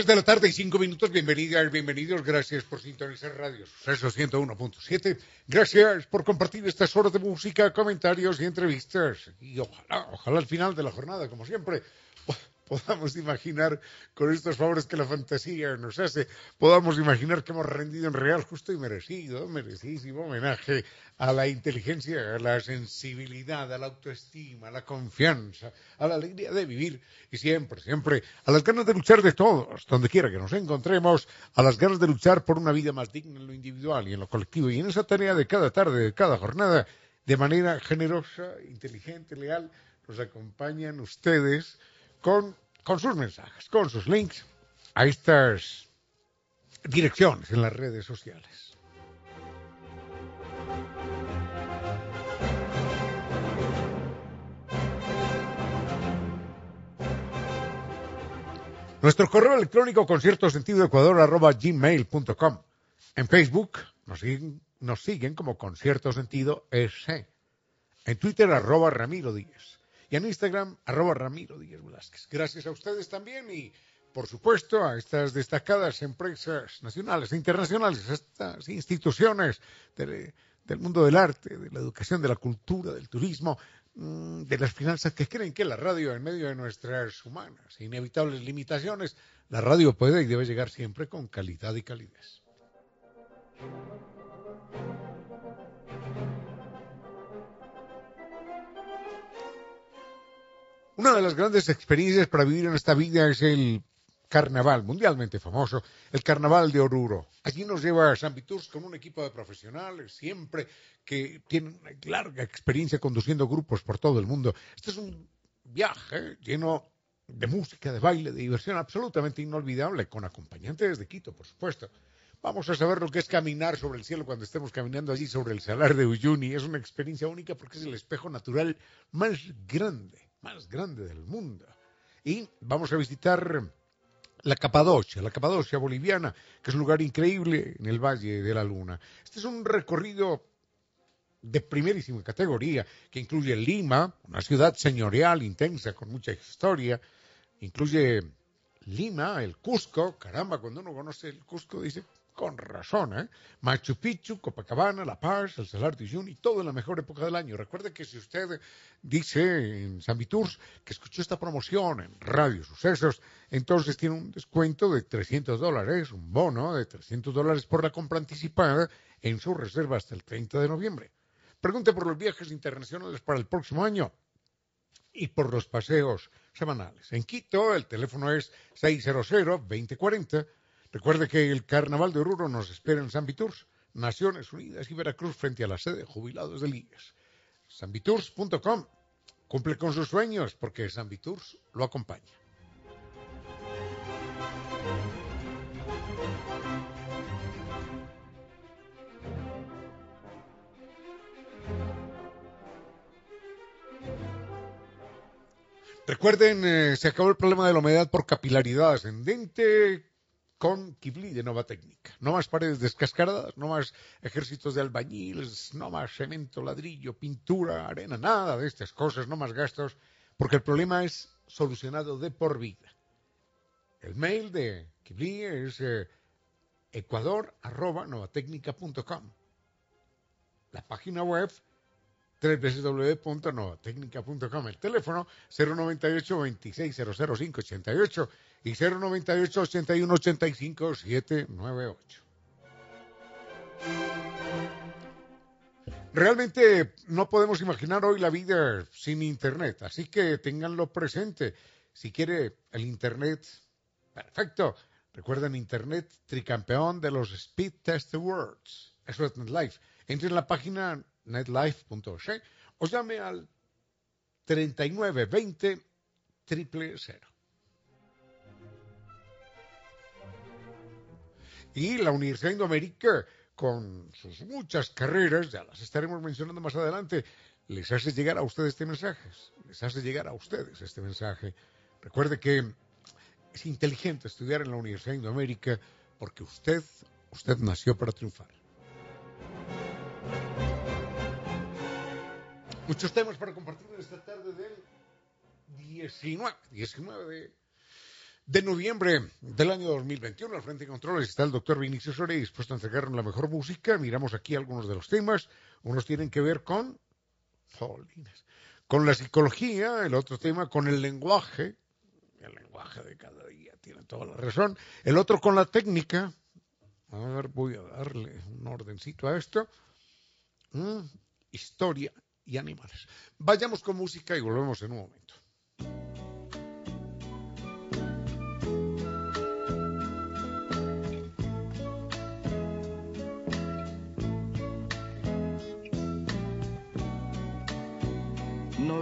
Tres de la tarde y cinco minutos, bienvenidas, bienvenidos, gracias por sintonizar Radio Suceso 101.7, gracias por compartir estas horas de música, comentarios y entrevistas, y ojalá, ojalá al final de la jornada, como siempre, podamos imaginar, con estos favores que la fantasía nos hace, podamos imaginar que hemos rendido en real, justo y merecido, merecidísimo homenaje a la inteligencia, a la sensibilidad, a la autoestima, a la confianza, a la alegría de vivir y siempre, siempre a las ganas de luchar de todos, donde quiera que nos encontremos, a las ganas de luchar por una vida más digna en lo individual y en lo colectivo. Y en esa tarea de cada tarde, de cada jornada, de manera generosa, inteligente, leal, nos acompañan ustedes con, con sus mensajes, con sus links a estas direcciones en las redes sociales. Nuestro correo electrónico concierto sentido ecuador arroba gmail.com. En Facebook nos siguen, nos siguen como concierto sentido S. En Twitter arroba Ramiro Díez y en Instagram, arroba Ramiro Díaz Velázquez. Gracias a ustedes también y, por supuesto, a estas destacadas empresas nacionales e internacionales, a estas instituciones del mundo del arte, de la educación, de la cultura, del turismo, mm, de las finanzas que creen que la radio, en medio de nuestras humanas e inevitables limitaciones, la radio puede y debe llegar siempre con calidad y calidez. Una de las grandes experiencias para vivir en esta vida es el carnaval, mundialmente famoso, el carnaval de Oruro. Allí nos lleva a San Viturs con un equipo de profesionales, siempre que tienen una larga experiencia conduciendo grupos por todo el mundo. Este es un viaje lleno de música, de baile, de diversión absolutamente inolvidable, con acompañantes de Quito, por supuesto. Vamos a saber lo que es caminar sobre el cielo cuando estemos caminando allí sobre el salar de Uyuni. Es una experiencia única porque es el espejo natural más grande más grande del mundo. Y vamos a visitar la Capadocia, la Capadocia boliviana, que es un lugar increíble en el Valle de la Luna. Este es un recorrido de primerísima categoría que incluye Lima, una ciudad señorial intensa con mucha historia, incluye Lima, el Cusco, caramba, cuando uno conoce el Cusco dice, con razón, ¿eh? Machu Picchu, Copacabana, La Paz, el Salar de Uyuni, todo en la mejor época del año. Recuerde que si usted dice en San Viturs que escuchó esta promoción en Radio Sucesos, entonces tiene un descuento de 300 dólares, un bono de 300 dólares por la compra anticipada en su reserva hasta el 30 de noviembre. Pregunte por los viajes internacionales para el próximo año y por los paseos semanales. En Quito el teléfono es 600 2040 Recuerde que el Carnaval de Oruro nos espera en San Viturs, Naciones Unidas y Veracruz frente a la sede de jubilados de Ligas. Sanviturs.com. Cumple con sus sueños porque San Viturs lo acompaña. Recuerden, eh, se acabó el problema de la humedad por capilaridad ascendente con Kibli de Nova Técnica. No más paredes descascaradas, no más ejércitos de albañiles, no más cemento, ladrillo, pintura, arena, nada de estas cosas, no más gastos, porque el problema es solucionado de por vida. El mail de Kibli es eh, ecuador.novatecnica.com. La página web www.novatecnica.com. El teléfono 098 2600588 y 098 81 85 798. Realmente no podemos imaginar hoy la vida sin Internet, así que ténganlo presente. Si quiere el Internet, perfecto. Recuerden Internet, tricampeón de los Speed Test Awards. Eso es NetLife. Entre en la página netlife.org o llame al 3920 000. Y la Universidad Indoamérica con sus muchas carreras, ya las estaremos mencionando más adelante, les hace llegar a ustedes este mensaje, les hace llegar a ustedes este mensaje. Recuerde que es inteligente estudiar en la Universidad Indoamérica porque usted, usted nació para triunfar. Muchos temas para compartir esta tarde del 19, 19 de de noviembre del año 2021. Al frente de controles está el doctor Vinicio Soria dispuesto a entregarnos la mejor música. Miramos aquí algunos de los temas. Unos tienen que ver con... con la psicología, el otro tema con el lenguaje. El lenguaje de cada día tiene toda la razón. El otro con la técnica. A ver, voy a darle un ordencito a esto. Mm, historia y animales. Vayamos con música y volvemos en un momento.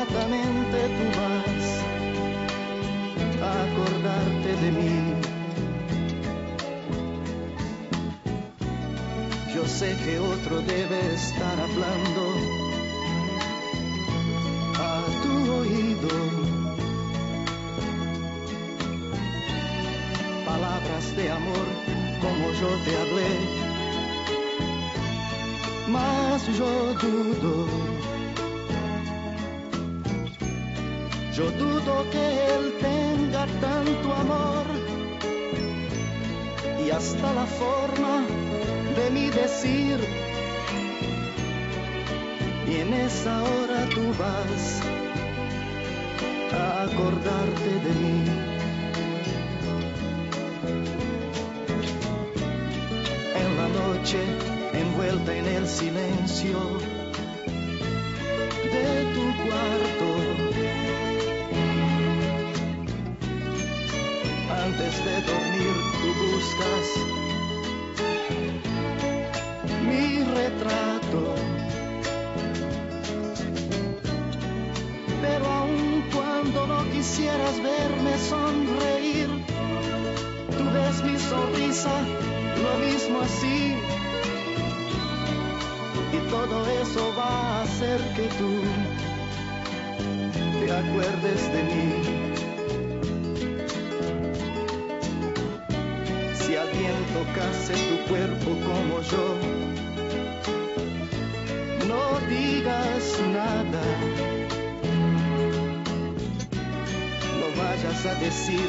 Inmediatamente tú vas a acordarte de mí. Yo sé que otro debe estar hablando Palabras de amor como yo te hablé, mas yo dudo. Yo dudo que él tenga tanto amor y hasta la forma de mi decir. Y en esa hora tú vas a acordarte de mí. En la noche, envuelta en el silencio así. Y todo eso va a hacer que tú te acuerdes de mí. Si alguien tocase tu cuerpo como yo, no digas nada vayas a decir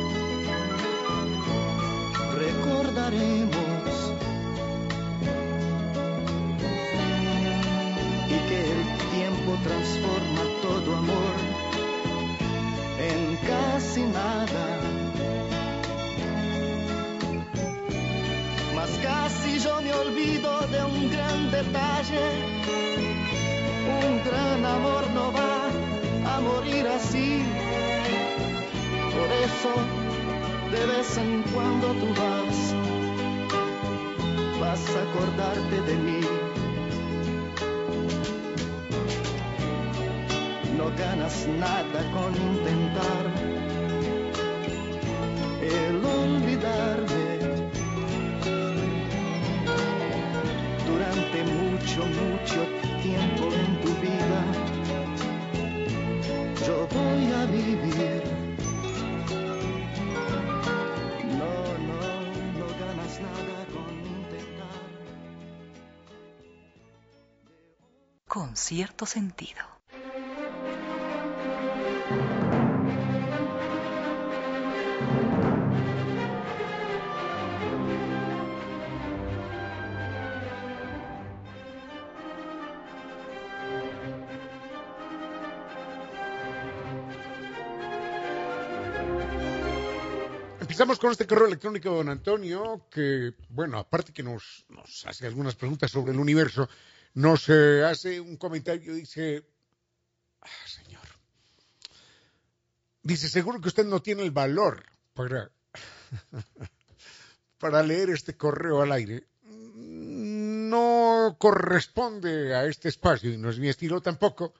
de mí. No ganas nada con intentar Cierto sentido. Empezamos con este correo electrónico don Antonio, que, bueno, aparte que nos, nos hace algunas preguntas sobre el universo, nos eh, hace un comentario, dice, ah, señor, dice, seguro que usted no tiene el valor para, para leer este correo al aire. No corresponde a este espacio y no es mi estilo tampoco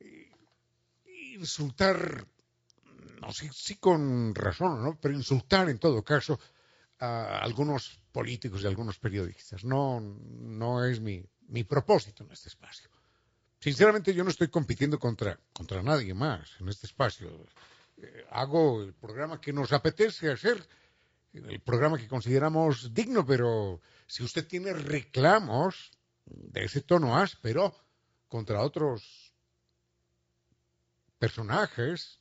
eh, insultar no sí, sí con razón, ¿no? Pero insultar en todo caso a algunos políticos y a algunos periodistas. No, no es mi, mi propósito en este espacio. Sinceramente yo no estoy compitiendo contra, contra nadie más en este espacio. Eh, hago el programa que nos apetece hacer, el programa que consideramos digno, pero si usted tiene reclamos de ese tono áspero contra otros personajes,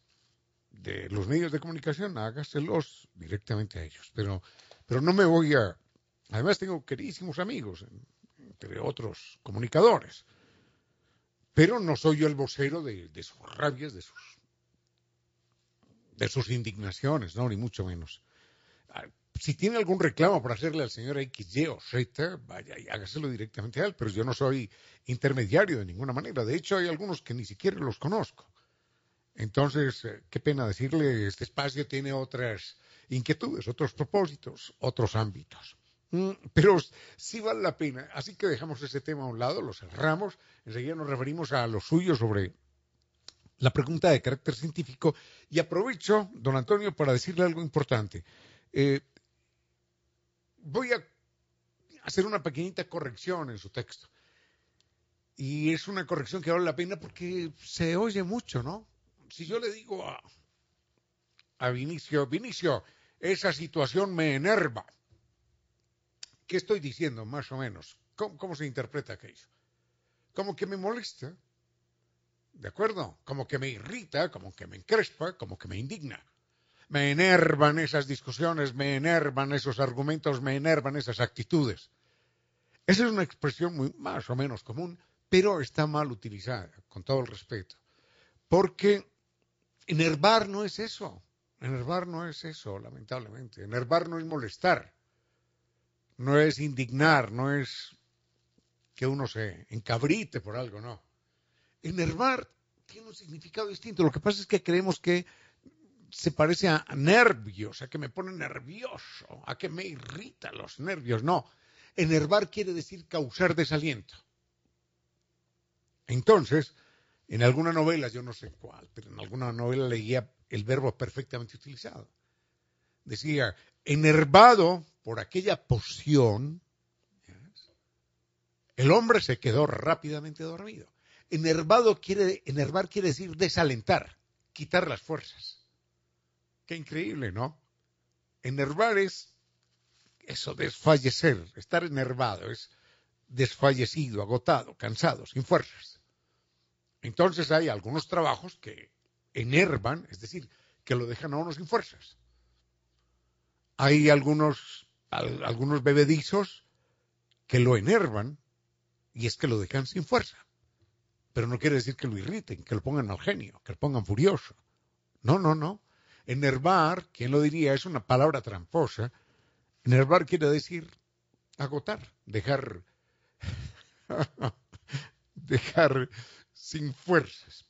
de los medios de comunicación, hágaselos directamente a ellos. Pero, pero no me voy a... Además tengo queridísimos amigos, entre otros comunicadores. Pero no soy yo el vocero de, sus rabias, de sus, de sus indignaciones, no, ni mucho menos. Si tiene algún reclamo para hacerle al señor X, Y o Z, vaya y hágaselo directamente a él, pero yo no soy intermediario de ninguna manera. De hecho, hay algunos que ni siquiera los conozco. Entonces, eh, qué pena decirle, este espacio tiene otras inquietudes, otros propósitos, otros ámbitos. Mm, pero sí vale la pena. Así que dejamos ese tema a un lado, lo cerramos. Enseguida nos referimos a lo suyo sobre la pregunta de carácter científico. Y aprovecho, don Antonio, para decirle algo importante. Eh, voy a hacer una pequeñita corrección en su texto. Y es una corrección que vale la pena porque se oye mucho, ¿no? si yo le digo a, a Vinicio, Vinicio, esa situación me enerva, ¿qué estoy diciendo más o menos? ¿Cómo, se interpreta aquello? Como que me molesta, ¿de acuerdo? Como que me irrita, como que me encrespa, como que me indigna. Me enervan esas discusiones, me enervan esos argumentos, me enervan esas actitudes. Esa es una expresión muy, más o menos común, pero está mal utilizada, con todo el respeto. Porque Enervar no es eso. Enervar no es eso, lamentablemente. Enervar no es molestar. No es indignar, no es que uno se encabrite por algo, no. Enervar tiene un significado distinto. Lo que pasa es que creemos que se parece a nervios, a que me pone nervioso, a que me irrita los nervios. No. Enervar quiere decir causar desaliento. Entonces, en alguna novela, yo no sé cuál, pero en alguna novela leía el verbo perfectamente utilizado. Decía, enervado por aquella poción, El hombre se quedó rápidamente dormido. Enervado quiere, enervar quiere decir desalentar, quitar las fuerzas. Qué increíble, ¿no? Enervar es eso, desfallecer, estar enervado, es desfallecido, agotado, cansado, sin fuerzas. Entonces hay algunos trabajos que enervan, es decir, que lo dejan a uno sin fuerzas. Hay algunos, algunos bebedizos que lo enervan y es que lo dejan sin fuerza. Pero no quiere decir que lo irriten, que lo pongan al genio, que lo pongan furioso. No, no, no. Enervar, ¿quién lo diría? Es una palabra tramposa. Enervar quiere decir agotar, dejar, dejar sin fuerzas.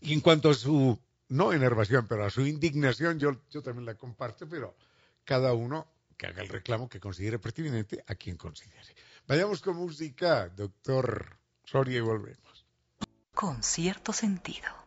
Y en cuanto a su, no enervación, pero a su indignación, yo, yo también la comparto, pero cada uno que haga el reclamo que considere pertinente a quien considere. Vayamos con música, doctor Soria, y volvemos. Con cierto sentido.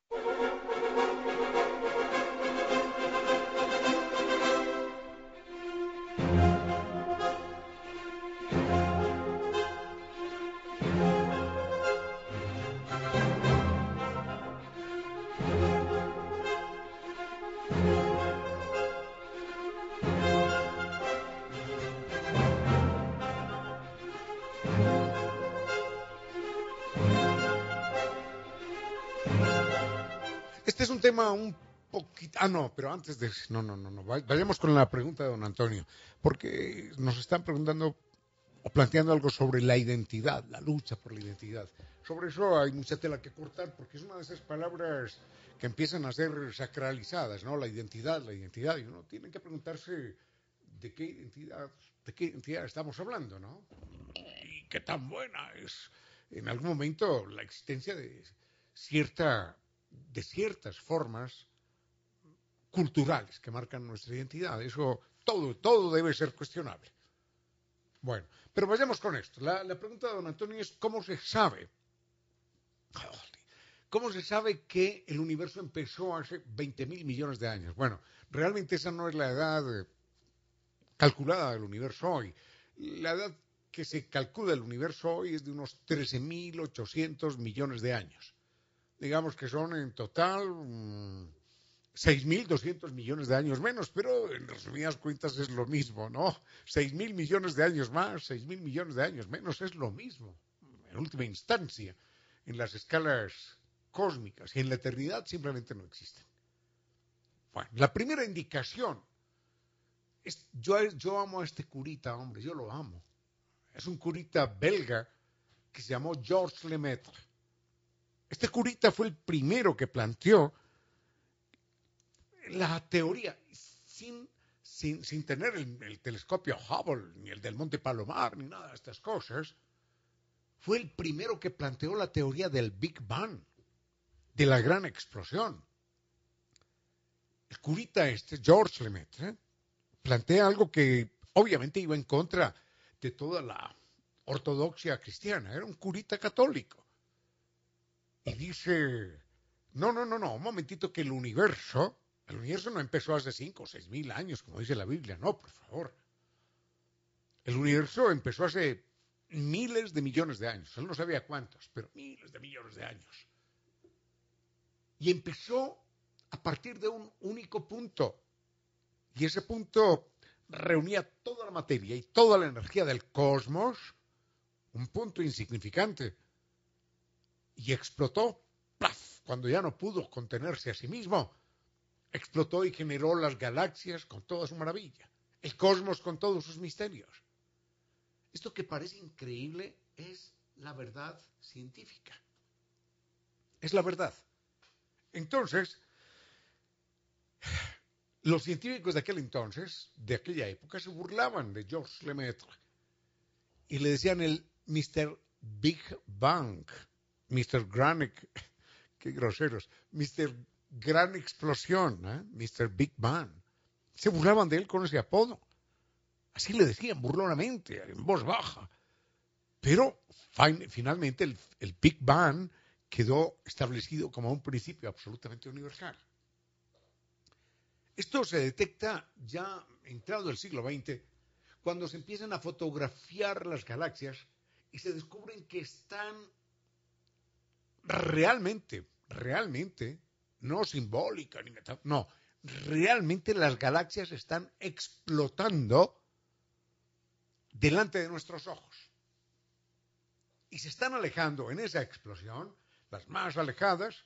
Un poquito. Ah, no, pero antes de. No, no, no, no. Vayamos con la pregunta de don Antonio. Porque nos están preguntando o planteando algo sobre la identidad, la lucha por la identidad. Sobre eso hay mucha tela que cortar porque es una de esas palabras que empiezan a ser sacralizadas, ¿no? La identidad, la identidad. Y uno tiene que preguntarse de qué identidad, de qué identidad estamos hablando, ¿no? Y qué tan buena es en algún momento la existencia de cierta de ciertas formas culturales que marcan nuestra identidad. Eso todo, todo debe ser cuestionable. Bueno, pero vayamos con esto. La, pregunta de don Antonio es cómo se sabe, cómo se sabe que el universo empezó hace 20 mil millones de años. Bueno, realmente esa no es la edad eh, calculada del universo hoy. La edad que se calcula del universo hoy es de unos 13.800 millones de años digamos que son en total 6.200 mm, millones de años menos, pero en resumidas cuentas es lo mismo, ¿no? 6.000 millones de años más, 6.000 millones de años menos es lo mismo, en última instancia, en las escalas cósmicas y en la eternidad simplemente no existen. Bueno, la primera indicación es, yo, yo amo a este curita, hombre, yo lo amo. Es un curita belga que se llamó Georges Lemaitre este curita fue el primero que planteó la teoría sin, sin, tener el, telescopio Hubble, ni el del Monte Palomar, ni nada de estas cosas. Fue el primero que planteó la teoría del Big Bang, de la gran explosión. El curita este, George Lemaitre, plantea algo que obviamente iba en contra de toda la ortodoxia cristiana. Era un curita católico y dice, no, no, no, no, un momentito que el universo, el universo no empezó hace cinco o seis mil años, como dice la Biblia, no, por favor. El universo empezó hace miles de millones de años, él no sabía cuántos, pero miles de millones de años. Y empezó a partir de un único punto. Y ese punto reunía toda la materia y toda la energía del cosmos, un punto insignificante, y explotó, ¡plaf! cuando ya no pudo contenerse a sí mismo. Explotó y generó las galaxias con toda su maravilla, el cosmos con todos sus misterios. Esto que parece increíble es la verdad científica. Es la verdad. Entonces, los científicos de aquel entonces, de aquella época, se burlaban de Georges Lemaitre y le decían el Mr. Big Bang. Mr. Gran, qué groseros, Mr. Gran Explosión, ¿eh? Mr. Big Bang. Se burlaban de él con ese apodo. Así le decían burlonamente, en voz baja. Pero finalmente el, el Big Bang quedó establecido como un principio absolutamente universal. Esto se detecta ya entrado el siglo XX, cuando se empiezan a fotografiar las galaxias y se descubren que están realmente, realmente, no simbólica ni no, realmente las galaxias están explotando delante de nuestros ojos. Y se están alejando en esa explosión, las más alejadas,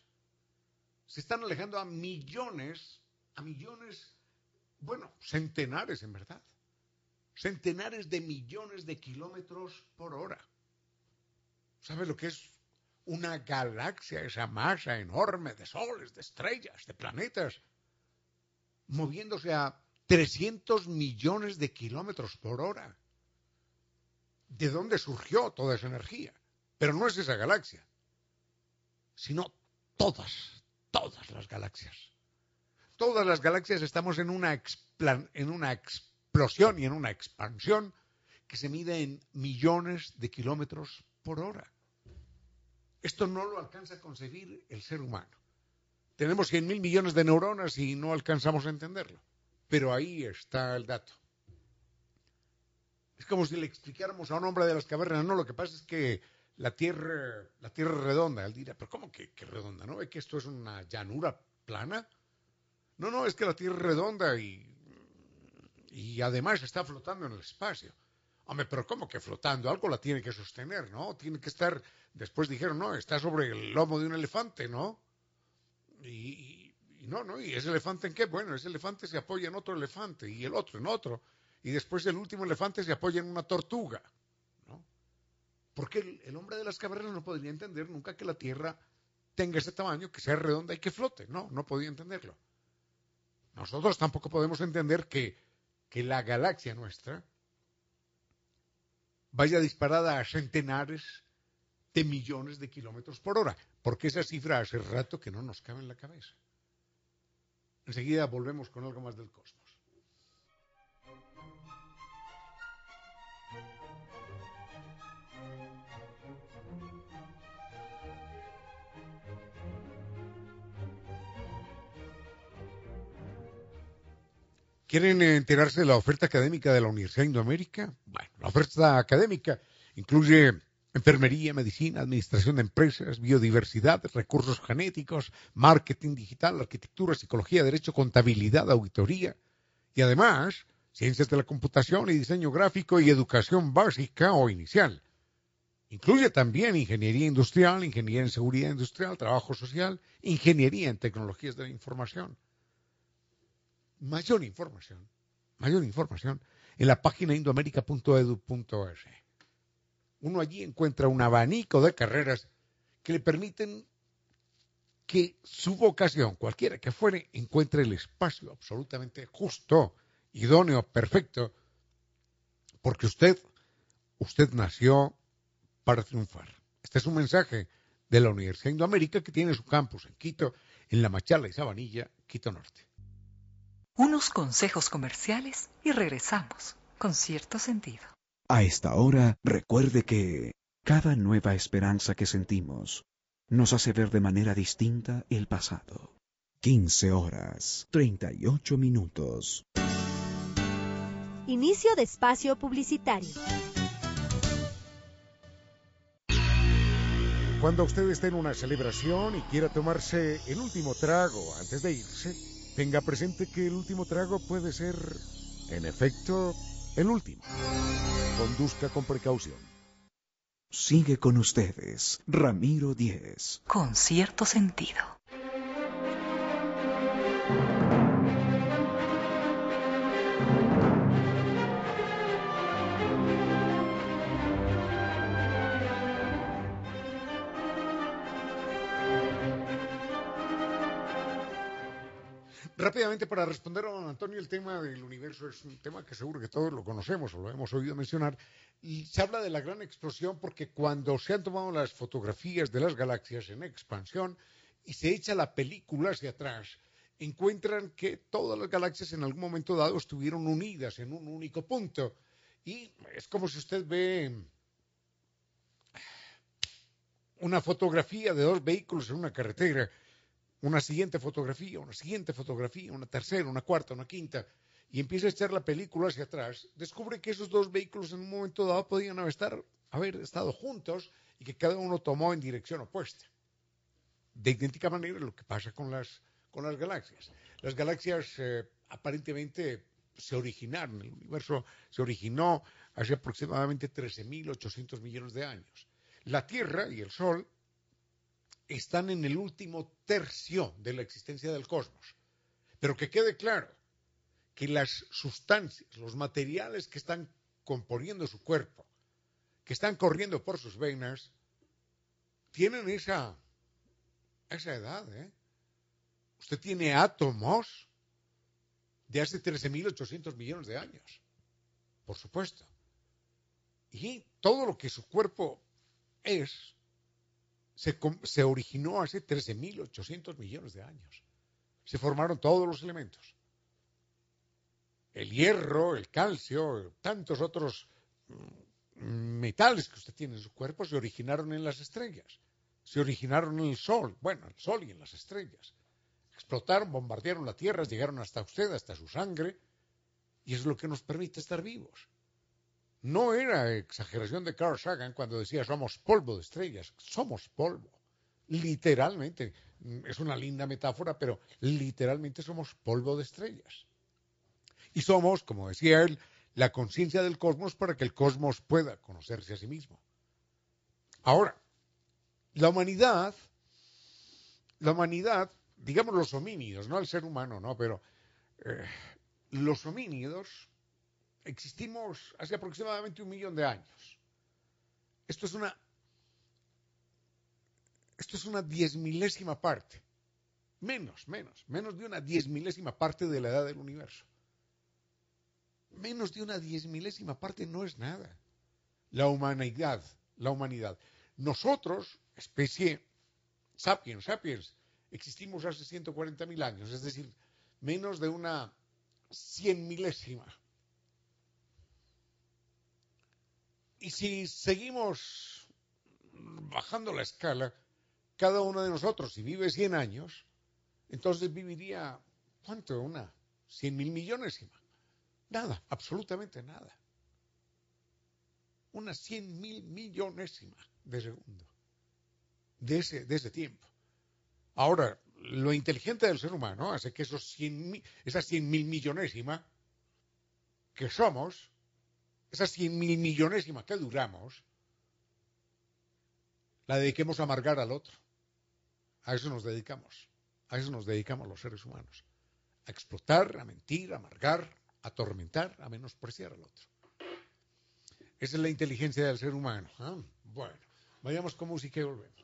se están alejando a millones, a millones, bueno, centenares en verdad, centenares de millones de kilómetros por hora. ¿Sabe lo que es una galaxia, esa masa enorme de soles, de estrellas, de planetas, moviéndose a 300 millones de kilómetros por hora? ¿De dónde surgió toda esa energía? Pero no es esa galaxia, sino todas, todas las galaxias. Todas las galaxias estamos en una, en una explosión y en una expansión que se mide en millones de kilómetros por hora. Esto no lo alcanza a concebir el ser humano. Tenemos 100 mil millones de neuronas y no alcanzamos a entenderlo. Pero ahí está el dato. Es como si le explicáramos a un hombre de las cavernas, no, lo que pasa es que la Tierra, la tierra es redonda. Él dirá, pero ¿cómo que, que redonda? ¿No ve que esto es una llanura plana? No, no, es que la Tierra es redonda y, y además está flotando en el espacio. Hombre, pero ¿cómo que flotando? Algo la tiene que sostener, ¿no? Tiene que estar, después dijeron, no, está sobre el lomo de un elefante, ¿no? Y, no, ¿no? ¿Y ese elefante en qué? Bueno, ese elefante se apoya en otro elefante y el otro en otro. Y después el último elefante se apoya en una tortuga. Porque el, hombre de las cavernas no podría entender nunca que la Tierra tenga ese tamaño, que sea redonda y que flote. No, no podía entenderlo. Nosotros tampoco podemos entender que, que la galaxia nuestra vaya disparada a centenares de millones de kilómetros por hora, porque esa cifra hace rato que no nos cabe en la cabeza. Enseguida volvemos con algo más del cosmos. ¿Quieren enterarse de la oferta académica de la Universidad de Indoamérica? Bueno, la oferta académica incluye enfermería, medicina, administración de empresas, biodiversidad, recursos genéticos, marketing digital, arquitectura, psicología, derecho, contabilidad, auditoría y además ciencias de la computación y diseño gráfico y educación básica o inicial. Incluye también ingeniería industrial, ingeniería en seguridad industrial, trabajo social, ingeniería en tecnologías de la información mayor información, mayor información en la página indoamerica.edu.es. Uno allí encuentra un abanico de carreras que le permiten que su vocación, cualquiera que fuere, encuentre el espacio absolutamente justo, idóneo, perfecto, porque usted, usted nació para triunfar. Este es un mensaje de la Universidad Indoamérica que tiene su campus en Quito, en La Machala y Sabanilla, Quito Norte unos consejos comerciales y regresamos con cierto sentido. A esta hora, recuerde que cada nueva esperanza que sentimos nos hace ver de manera distinta el pasado. 15 horas, 38 minutos. Inicio de espacio publicitario. Cuando usted esté en una celebración y quiera tomarse el último trago antes de irse, Tenga presente que el último trago puede ser, en efecto, el último. Conduzca con precaución. Sigue con ustedes, Ramiro Díez. Con cierto sentido. Rápidamente para responder a don Antonio, el tema del universo es un tema que seguro que todos lo conocemos o lo hemos oído mencionar. Y se habla de la gran explosión porque cuando se han tomado las fotografías de las galaxias en expansión y se echa la película hacia atrás, encuentran que todas las galaxias en algún momento dado estuvieron unidas en un único punto. Y es como si usted ve una fotografía de dos vehículos en una carretera una siguiente fotografía, una siguiente fotografía, una tercera, una cuarta, una quinta, y empieza a echar la película hacia atrás, descubre que esos dos vehículos en un momento dado podían estar haber estado juntos y que cada uno tomó en dirección opuesta. De idéntica manera lo que pasa con las, con las galaxias. Las galaxias eh, aparentemente se originaron, el universo se originó hace aproximadamente 13.800 millones de años. La Tierra y el Sol están en el último tercio de la existencia del cosmos. Pero que quede claro que las sustancias, los materiales que están componiendo su cuerpo, que están corriendo por sus venas, tienen esa, esa edad. ¿eh? Usted tiene átomos de hace 13.800 millones de años, por supuesto. Y todo lo que su cuerpo es se, se originó hace 13.800 millones de años. Se formaron todos los elementos. El hierro, el calcio, tantos otros mm, metales que usted tiene en su cuerpo se originaron en las estrellas. Se originaron en el sol, bueno, el sol y en las estrellas explotaron, bombardearon la Tierra, llegaron hasta usted, hasta su sangre, y es lo que nos permite estar vivos. No era exageración de Carl Sagan cuando decía somos polvo de estrellas, somos polvo. Literalmente, es una linda metáfora, pero literalmente somos polvo de estrellas. Y somos, como decía él, la conciencia del cosmos para que el cosmos pueda conocerse a sí mismo. Ahora, la humanidad, la humanidad digamos los homínidos, no el ser humano, no, pero eh, los homínidos existimos hace aproximadamente un millón de años. Esto es una esto es una diez milésima parte, menos, menos, menos de una diez milésima parte de la edad del universo. Menos de una diez milésima parte no es nada. La humanidad, la humanidad. Nosotros, especie sapiens, sapiens, existimos hace 140.000 años, es decir, menos de una cien milésima. Y si seguimos bajando la escala, cada uno de nosotros, si vive 100 años, entonces viviría, ¿cuánto? Una cien mil millonésima. Nada, absolutamente nada. Una cien mil millonésima de segundo. De ese, de ese tiempo. Ahora, lo inteligente del ser humano hace que esos esa cien mil millonésima que somos, esa cien mil millonésima que duramos, la dediquemos a amargar al otro. A eso nos dedicamos. A eso nos dedicamos los seres humanos. A explotar, a mentir, a amargar, a atormentar, a menospreciar al otro. Esa es la inteligencia del ser humano. ¿ah? Bueno, vayamos con música y volvemos.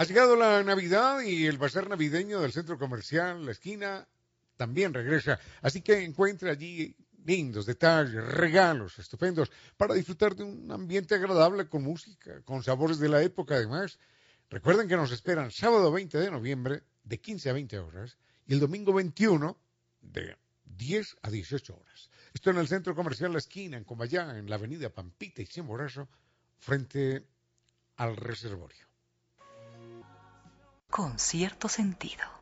Ha llegado la Navidad y el bazar navideño del centro comercial, la esquina, también regresa. Así que encuentre allí lindos detalles, regalos estupendos para disfrutar de un ambiente agradable con música, con sabores de la época además. Recuerden que nos esperan sábado 20 de noviembre de 15 a 20 horas y el domingo 21 de 10 a 18 horas. Esto en el centro comercial La Esquina, en Comayá, en la avenida Pampita y Cimorazo, frente al reservorio con cierto sentido.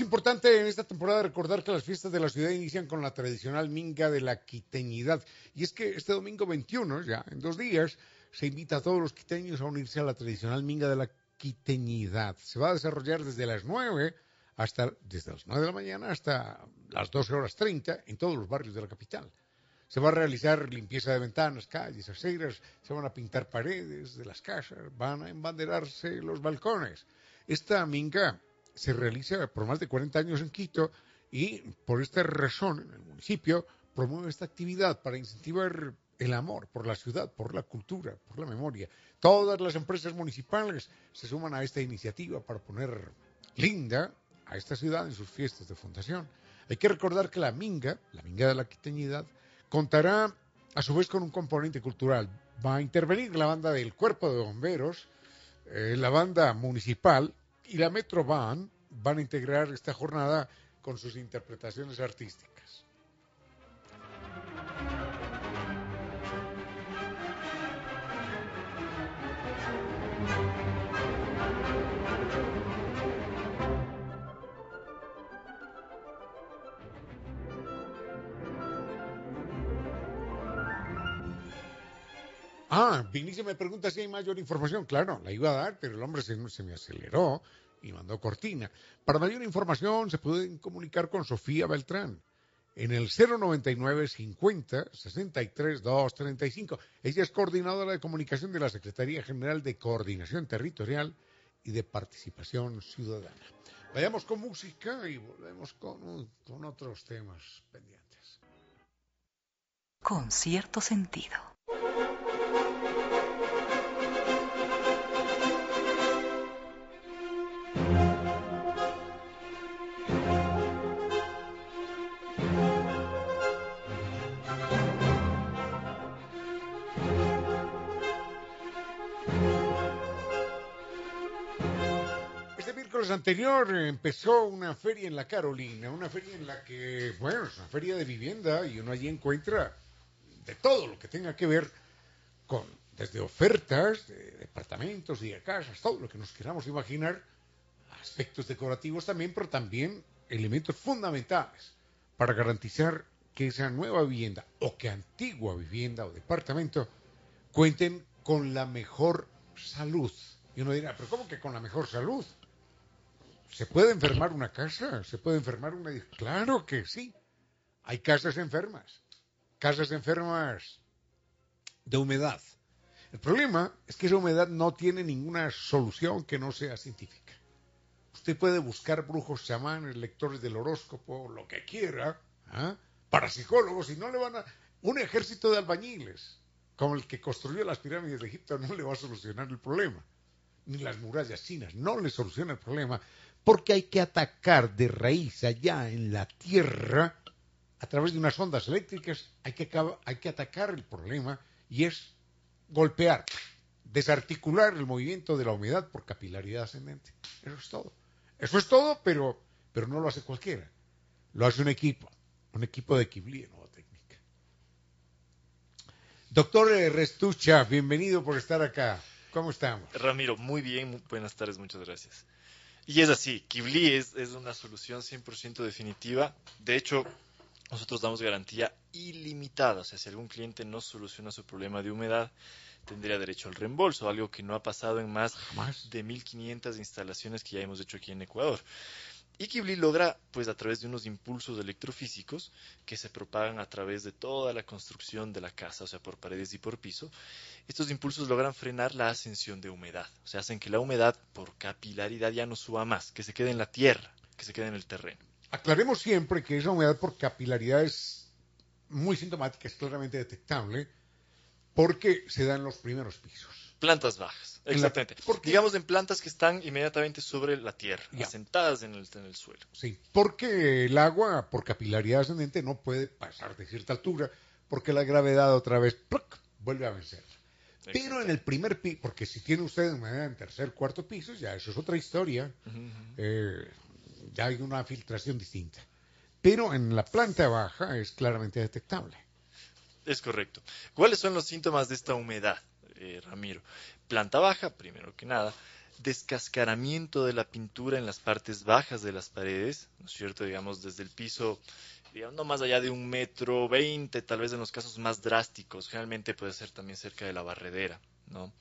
Importante en esta temporada recordar que las fiestas de la ciudad inician con la tradicional minga de la quiteñidad. Y es que este domingo 21, ya en dos días, se invita a todos los quiteños a unirse a la tradicional minga de la quiteñidad. Se va a desarrollar desde las 9 hasta, desde las 9 de la mañana hasta las 12 horas 30 en todos los barrios de la capital. Se va a realizar limpieza de ventanas, calles, aceras, se van a pintar paredes de las casas, van a embanderarse los balcones. Esta minga se realiza por más de 40 años en Quito y por esta razón el municipio promueve esta actividad para incentivar el amor por la ciudad, por la cultura, por la memoria. Todas las empresas municipales se suman a esta iniciativa para poner linda a esta ciudad en sus fiestas de fundación. Hay que recordar que la Minga, la Minga de la Quiteñidad, contará a su vez con un componente cultural. Va a intervenir la banda del Cuerpo de Bomberos, eh, la banda municipal y la Metro Band van a integrar esta jornada con sus interpretaciones artísticas. Ah, Vinicio me pregunta si hay mayor información. Claro, la iba a dar, pero el hombre se, se me aceleró y mandó cortina. Para mayor información se pueden comunicar con Sofía Beltrán en el 099 50 63 235. Ella es coordinadora de comunicación de la Secretaría General de Coordinación Territorial y de Participación Ciudadana. Vayamos con música y volvemos con, con otros temas pendientes. Con cierto sentido. Anterior empezó una feria en la Carolina, una feria en la que, bueno, es una feria de vivienda y uno allí encuentra de todo lo que tenga que ver con, desde ofertas de departamentos y de casas, todo lo que nos queramos imaginar, aspectos decorativos también, pero también elementos fundamentales para garantizar que esa nueva vivienda o que antigua vivienda o departamento cuenten con la mejor salud. Y uno dirá, pero ¿cómo que con la mejor salud? ¿Se puede enfermar una casa? ¿Se puede enfermar una... Claro que sí. Hay casas enfermas. Casas enfermas de humedad. El problema es que esa humedad no tiene ninguna solución que no sea científica. Usted puede buscar brujos, chamanes, lectores del horóscopo, lo que quiera, ¿ah? parapsicólogos, y no le van a... Un ejército de albañiles, como el que construyó las pirámides de Egipto, no le va a solucionar el problema. Ni las murallas chinas, no le soluciona el problema, porque hay que atacar de raíz allá en la tierra, a través de unas ondas eléctricas, hay que, hay que atacar el problema, y es golpear, desarticular el movimiento de la humedad por capilaridad ascendente. Eso es todo. Eso es todo, pero, pero no lo hace cualquiera. Lo hace un equipo, un equipo de Kibli nueva técnica. Doctor Restucha, bienvenido por estar acá. ¿Cómo estamos? Ramiro, muy bien, buenas tardes, muchas gracias. Y es así, Kibli es, es una solución 100% definitiva. De hecho, nosotros damos garantía ilimitada. O sea, si algún cliente no soluciona su problema de humedad, tendría derecho al reembolso, algo que no ha pasado en más de 1.500 instalaciones que ya hemos hecho aquí en Ecuador. Y Kibli logra, pues a través de unos impulsos electrofísicos que se propagan a través de toda la construcción de la casa, o sea, por paredes y por piso, estos impulsos logran frenar la ascensión de humedad, o sea, hacen que la humedad por capilaridad ya no suba más, que se quede en la tierra, que se quede en el terreno. Aclaremos siempre que esa humedad por capilaridad es muy sintomática, es claramente detectable, porque se da en los primeros pisos. Plantas bajas, exactamente. Digamos en plantas que están inmediatamente sobre la tierra, Ya. asentadas en el, en el suelo. Sí, porque el agua por capilaridad ascendente no puede pasar de cierta altura, porque la gravedad otra vez ¡pluc! vuelve a vencer. Pero en el primer piso, porque si tiene usted humedad en tercer, cuarto piso, ya eso es otra historia, eh, ya hay una filtración distinta. Pero en la planta baja es claramente detectable. Es correcto. ¿Cuáles son los síntomas de esta humedad, eh, Ramiro? Planta baja, primero que nada. Descascaramiento de la pintura en las partes bajas de las paredes, ¿no es cierto? Digamos, desde el piso, digamos, no más allá de un metro veinte, tal vez en los casos más drásticos. Generalmente puede ser también cerca de la barredera, ¿no?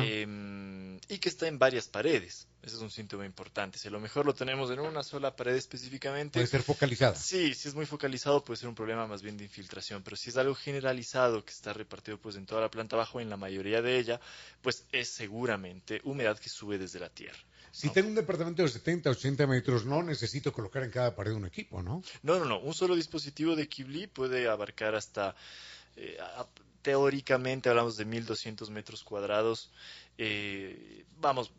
Em, y que está en varias paredes. Ese es un síntoma importante. Si a lo mejor lo tenemos en una sola pared específicamente, Puede ser focalizada. Sí, si es muy focalizado puede ser un problema más bien de infiltración, pero si es algo generalizado que está repartido pues en toda la planta bajo, en la mayoría de ella, pues es seguramente humedad que sube desde la tierra. Si No. tengo un departamento de 70, 80 metros, no necesito colocar en cada pared un equipo, ¿no? No, no, no, un solo dispositivo de Kibli puede abarcar hasta eh, teóricamente hablamos de 1200 metros cuadrados, eh, vamos,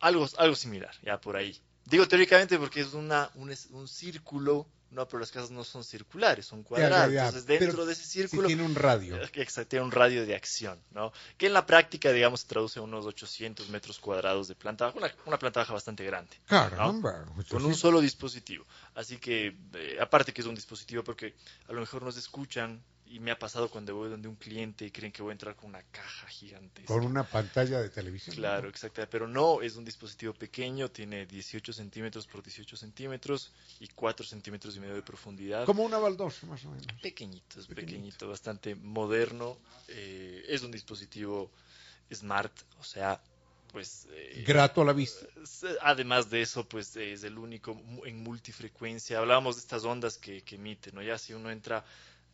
algo, algo similar, ya por ahí. Digo teóricamente porque es una, un, un círculo, no, pero las casas no son circulares, son Ya, ya, cuadradas. ya. Entonces, dentro Pero de ese sí círculo tiene un radio. Exacto, tiene un radio de acción, ¿no? Que en la práctica, digamos, se traduce a unos 800 metros cuadrados de planta baja, una, una planta baja bastante grande, Caramba. con un solo dispositivo. Así que, eh, aparte que es un dispositivo, porque a lo mejor nos escuchan, y me ha pasado cuando voy donde un cliente y creen que voy a entrar con una caja gigantesca. Con una pantalla de televisión. Claro, exacto, pero no, es un dispositivo pequeño, tiene 18 centímetros por 18 centímetros y 4 centímetros y medio de profundidad. Como una baldosa, más o menos. Pequeñito, es Pequeñito. pequeñito, bastante moderno. eh, es un dispositivo smart, o sea, pues... eh, Grato a la vista. s- Además de eso, pues es el único en multifrecuencia. Hablábamos de estas ondas que, que emite, ¿no? Ya si uno entra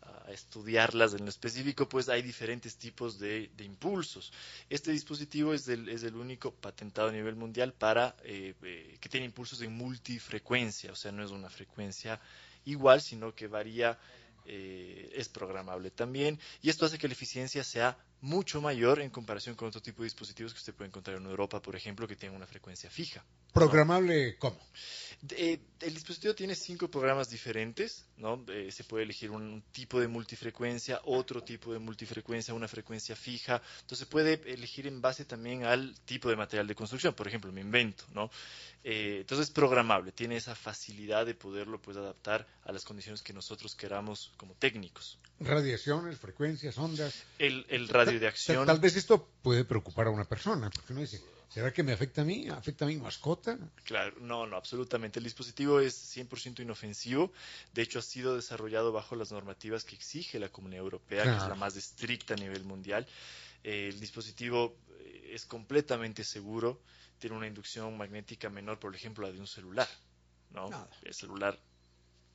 a estudiarlas en lo específico, pues hay diferentes tipos de, de impulsos. Este dispositivo es el, es el único patentado a nivel mundial para eh, eh, que tiene impulsos en multifrecuencia, o sea, no es una frecuencia igual, sino que varía, eh, es programable también, y esto hace que la eficiencia sea mucho mayor en comparación con otro tipo de dispositivos que usted puede encontrar en Europa, por ejemplo, que tienen una frecuencia fija. Programable, ¿cómo? Eh, el dispositivo tiene cinco programas diferentes, ¿no? Eh, se puede elegir un tipo de multifrecuencia, otro tipo de multifrecuencia, una frecuencia fija. Entonces se puede elegir en base también al tipo de material de construcción. Por ejemplo, me invento, ¿no? Eh, entonces es programable, tiene esa facilidad de poderlo pues adaptar a las condiciones que nosotros queramos como técnicos. Radiaciones, frecuencias, ondas. El, el radio de Tal- acción. Tal, vez esto puede preocupar a una persona, porque uno dice, ¿será que me afecta a mí? ¿Afecta a mi mascota? Claro, no, no, absolutamente. El dispositivo es 100% inofensivo. De hecho, ha sido desarrollado bajo las normativas que exige la Comunidad Europea, que es la más estricta a nivel mundial. Eh, el dispositivo eh, es completamente seguro. Tiene una inducción magnética menor, por ejemplo, la de un celular. ¿no? Nada. El celular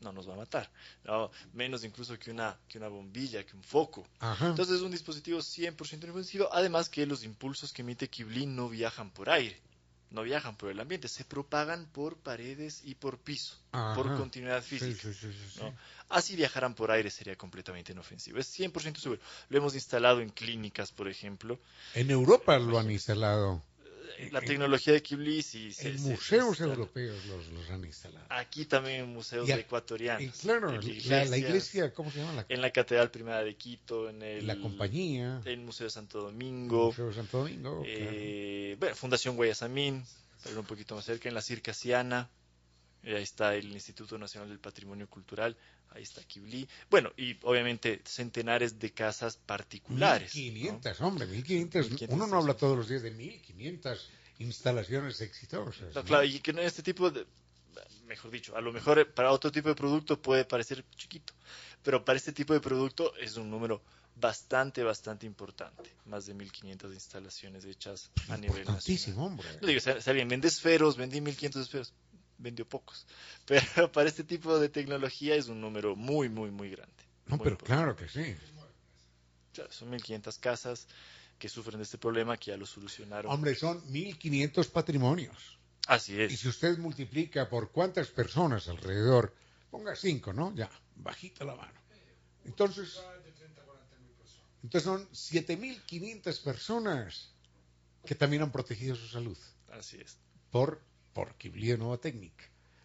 no nos va a matar. ¿no? Menos incluso que una, que una bombilla, que un foco. Ajá. Entonces es un dispositivo 100% inofensivo, además que los impulsos que emite Kibli no viajan por aire, no viajan por el ambiente, se propagan por paredes y por piso, por continuidad física. sí, sí, sí, sí. ¿no? Así viajaran por aire sería completamente inofensivo, es 100% seguro. Lo hemos instalado en clínicas, por ejemplo. En Europa lo han instalado. Eh, La En- tecnología de Kibli sí En museos se- europeos los, los han instalado. Aquí también en museos Y a- ecuatorianos. Y claro, en la, iglesia, ¿cómo se llama? La, En la Catedral Primera de Quito, en el, la compañía. en el Museo de Santo Domingo. Museo de Santo Domingo. claro. Eh, bueno, Fundación Guayasamín, ir un poquito más cerca, en la Circasiana, eh, ahí está el Instituto Nacional del Patrimonio Cultural, ahí está Kibli. Bueno, y obviamente centenares de casas particulares. ¿no? 1500, hombre, 1500. 1500, Uno no habla todos los días de 1500 instalaciones exitosas. No, ¿no? claro, y que en este tipo de, mejor dicho, a lo mejor eh, para otro tipo de producto puede parecer chiquito, pero para este tipo de producto es un número bastante, bastante importante. Más de 1500 instalaciones hechas a nivel nacional. Hombre. No digo, vende esferos, vendí 1500 esferos, vendió pocos. Pero para este tipo de tecnología es un número muy, muy, muy grande. No, Muy pero importante. claro que sí. Claro, son 1500 casas que sufren de este problema que ya lo solucionaron. Hombre, son 1500 patrimonios. Así Y es. si usted multiplica por cuántas personas alrededor, ponga 5, ¿no? Ya, bajita la mano. Entonces, entonces son 7500 personas que también han protegido su salud Así es. por, por Kibli Nueva Técnica.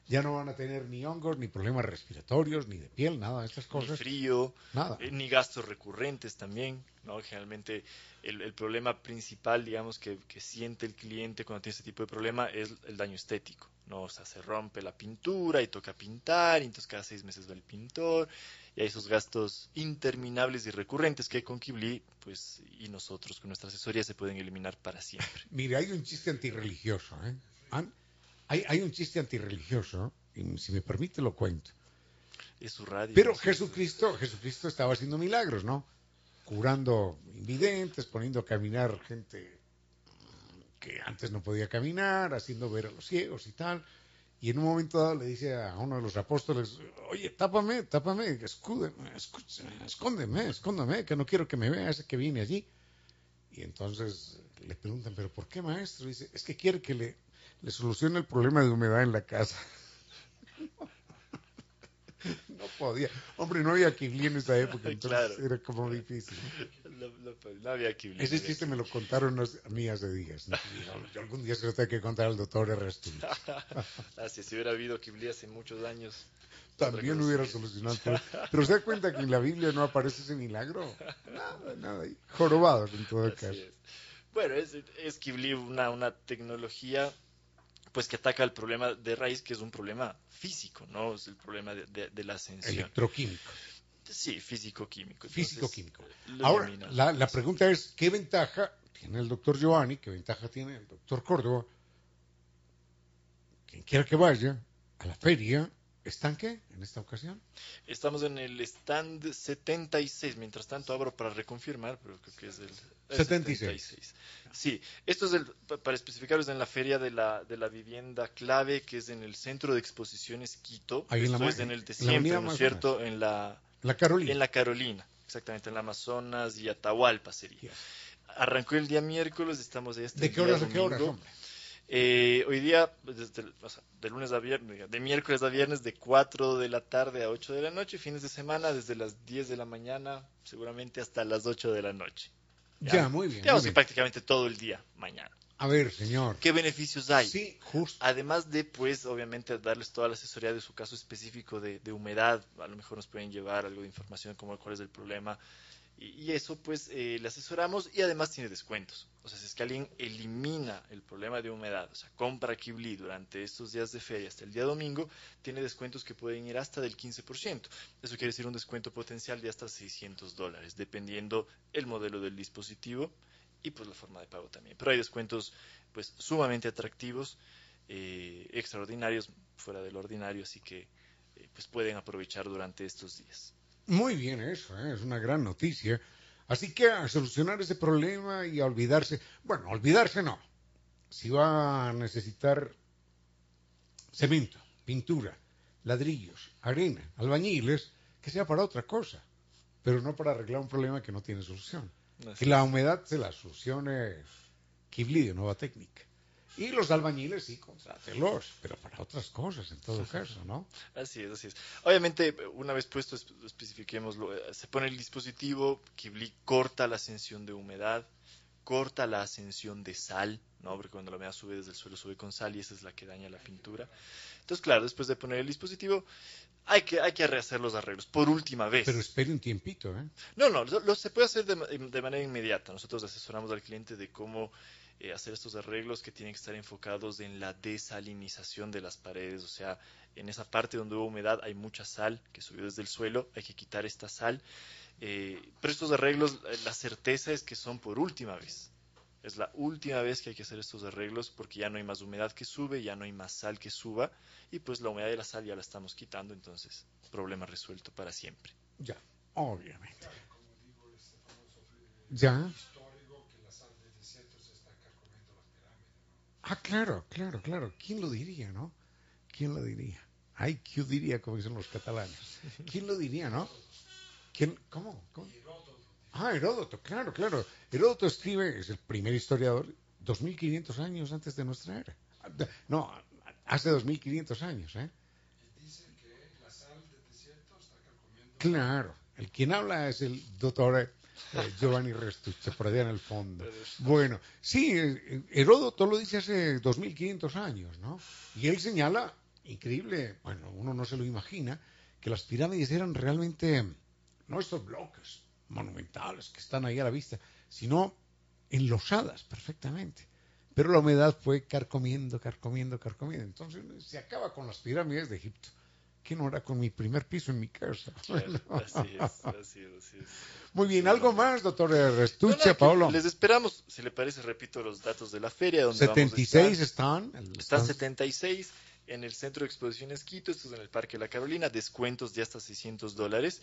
Ya no van a tener ni hongos, ni problemas respiratorios, ni de piel, nada de estas Ni cosas. frío, Nada. eh, ni gastos recurrentes también, ¿no? Generalmente el, el problema principal, digamos, que, que siente el cliente cuando tiene este tipo de problema es el daño estético, ¿no? O sea, se rompe la pintura y toca pintar, y entonces cada seis meses va el pintor, y hay esos gastos interminables y recurrentes que con Kibli, pues, y nosotros con nuestra asesoría se pueden eliminar para siempre. Mire, hay un chiste antirreligioso, ¿eh? Han- Hay, hay un chiste antirreligioso, y si me permite lo cuento. Es su radio. Pero es su- Jesucristo, Jesucristo estaba haciendo milagros, ¿no? Curando invidentes, poniendo a caminar gente que antes no podía caminar, haciendo ver a los ciegos y tal. Y en un momento dado le dice a uno de los apóstoles, oye, tápame, tápame, escúdeme, escóndeme, escóndeme, que no quiero que me vea ese que viene allí. Y entonces le preguntan, ¿pero por qué, maestro? dice, es que quiere que le, le solucione el problema de humedad en la casa. No podía. Hombre, no había Kibli en esa época, entonces Claro. era como difícil. No, no, no había que Ese chiste me lo contaron unas amigas de días. ¿no? Yo- algún día se lo tengo que contar al doctor Errastún. Así, si hubiera habido Kibli hace muchos años. También otra hubiera solucionado. Pero se da cuenta que en la Biblia no aparece ese milagro. Nada, nada. Jorobados en todo Así caso. es. Bueno, es, es Kibli una, una tecnología pues que ataca el problema de raíz, que es un problema físico, ¿no? Es el problema de, de- de la ascensión. Electroquímico, Sí, físico-químico. Físico-químico. Ahora, la, la pregunta es, ¿qué ventaja tiene el doctor Giovanni? ¿Qué ventaja tiene el doctor Córdoba? Quien quiera que vaya a la feria, ¿están qué en esta ocasión? Estamos en el stand 76. Mientras tanto, abro para reconfirmar, pero creo que es el el 76. Sí, esto es el, pa- para especificar, es en la feria de la, de la vivienda clave, que es en el centro de exposiciones Quito. Ahí en la esto es en el de siempre, ¿no es cierto? En la, La Carolina. en la Carolina, exactamente, en la Amazonas y Atahualpa sería. Yes. Arrancó el día miércoles, estamos hasta ¿De qué horas a qué horas, hombre? Eh, hoy día, pues, desde el- o sea, de lunes a viernes, de miércoles a viernes, de 4 de la tarde a 8 de la noche, fines de semana, desde las 10 de la mañana, seguramente hasta las 8 de la noche. Ya, muy bien. Digamos muy que bien. prácticamente todo el día, mañana. A ver, señor. ¿Qué beneficios hay? Sí, justo. Además de, pues, obviamente, darles toda la asesoría de su caso específico de, de humedad, a lo mejor nos pueden llevar algo de información como cuál es el problema. Y, y eso, pues, eh, le asesoramos y además tiene descuentos. O sea, si es que alguien elimina el problema de humedad, o sea, compra Kibli durante estos días de feria hasta el día domingo, tiene descuentos que pueden ir hasta del 15%. Eso quiere decir un descuento potencial de hasta 600 dólares, dependiendo el modelo del dispositivo y pues la forma de pago también. Pero hay descuentos pues sumamente atractivos, eh, extraordinarios, fuera del ordinario, así que eh, pues pueden aprovechar durante estos días. Muy bien eso, ¿eh? es una gran noticia. Así que a solucionar ese problema y a olvidarse, bueno, olvidarse no. Si va a necesitar cemento, pintura, ladrillos, arena, albañiles, que sea para otra cosa, pero no para arreglar un problema que no tiene solución. Así Que la humedad se la solucione Kibli de nueva técnica. Y los albañiles sí, contrátelos, pero para otras cosas en todo caso, ¿no? Así es, así es. Obviamente, una vez puesto, esp- especifiquémoslo, eh, se pone el dispositivo, Kibli corta la ascensión de humedad, corta la ascensión de sal, ¿no? Porque cuando la humedad sube desde el suelo, sube con sal y esa es la que daña la pintura. Entonces, claro, después de poner el dispositivo, hay que, hay que rehacer los arreglos por última vez. Pero espere un tiempito, ¿eh? No, no, lo, lo se puede hacer de, de manera inmediata. Nosotros asesoramos al cliente de cómo eh, hacer estos arreglos que tienen que estar enfocados en la desalinización de las paredes. O sea, en esa parte donde hubo humedad hay mucha sal que subió desde el suelo, hay que quitar esta sal. Eh, pero estos arreglos, eh, la certeza es que son por última vez. Es la última vez que hay que hacer estos arreglos porque ya no hay más humedad que sube, ya no hay más sal que suba y pues la humedad y la sal ya la estamos quitando, entonces problema resuelto para siempre. Ya, obviamente. Ya. Ah, claro, claro, claro. ¿Quién lo diría, no? ¿Quién lo diría? Ay, ¿quién diría, como dicen los catalanes? ¿Quién lo diría, no? ¿Quién? ¿Cómo? ¿Cómo? Ah, Heródoto, claro, claro. Heródoto escribe, es el primer historiador, 2500 años antes de nuestra era. No, hace 2500 años, ¿eh? Claro, el quien habla es el doctor eh, Giovanni Restucci, por allá en el fondo. Bueno, sí, eh, Heródoto lo dice hace 2500 años, ¿no? Y él señala, increíble, bueno, uno no se lo imagina, que las pirámides eran realmente, no estos bloques monumentales que están ahí a la vista, sino enlosadas perfectamente. Pero la humedad fue carcomiendo, carcomiendo, carcomiendo. Entonces se acaba con las pirámides de Egipto. ¿Qué no hará con mi primer piso en mi casa? Claro, así es, así es, así es. Muy bien, ¿algo no. más, doctor Restucci, No, Paolo? Les esperamos, si le parece, repito los datos de la feria. Donde 76 vamos a están. Están 76 en el Centro de Exposiciones Quito, esto es en el Parque La Carolina, descuentos de hasta 600 dólares.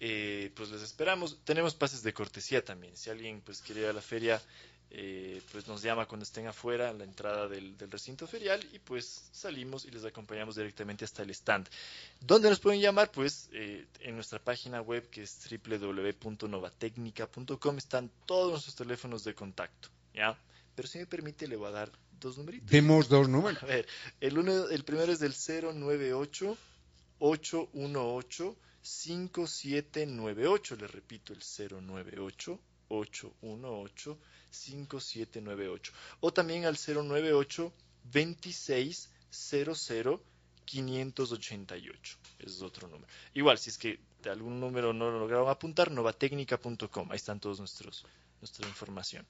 Eh, pues les esperamos. Tenemos pases de cortesía también. Si alguien pues quiere ir a la feria, eh, pues nos llama cuando estén afuera, en la entrada del, del recinto ferial, y pues salimos y les acompañamos directamente hasta el stand. ¿Dónde nos pueden llamar? Pues eh, en nuestra página web que es www.novatecnica.com están todos nuestros teléfonos de contacto, ¿ya? Pero si me permite le voy a dar dos numeritos. Demos dos números. A ver, el, uno, el primero es del 098 818-5798. Le repito, el 098-818-5798. O también al 098-2600. 588 es otro número. Igual, si es que de algún número no lo lograron apuntar, novatecnica.com. Ahí están todos nuestros nuestra información.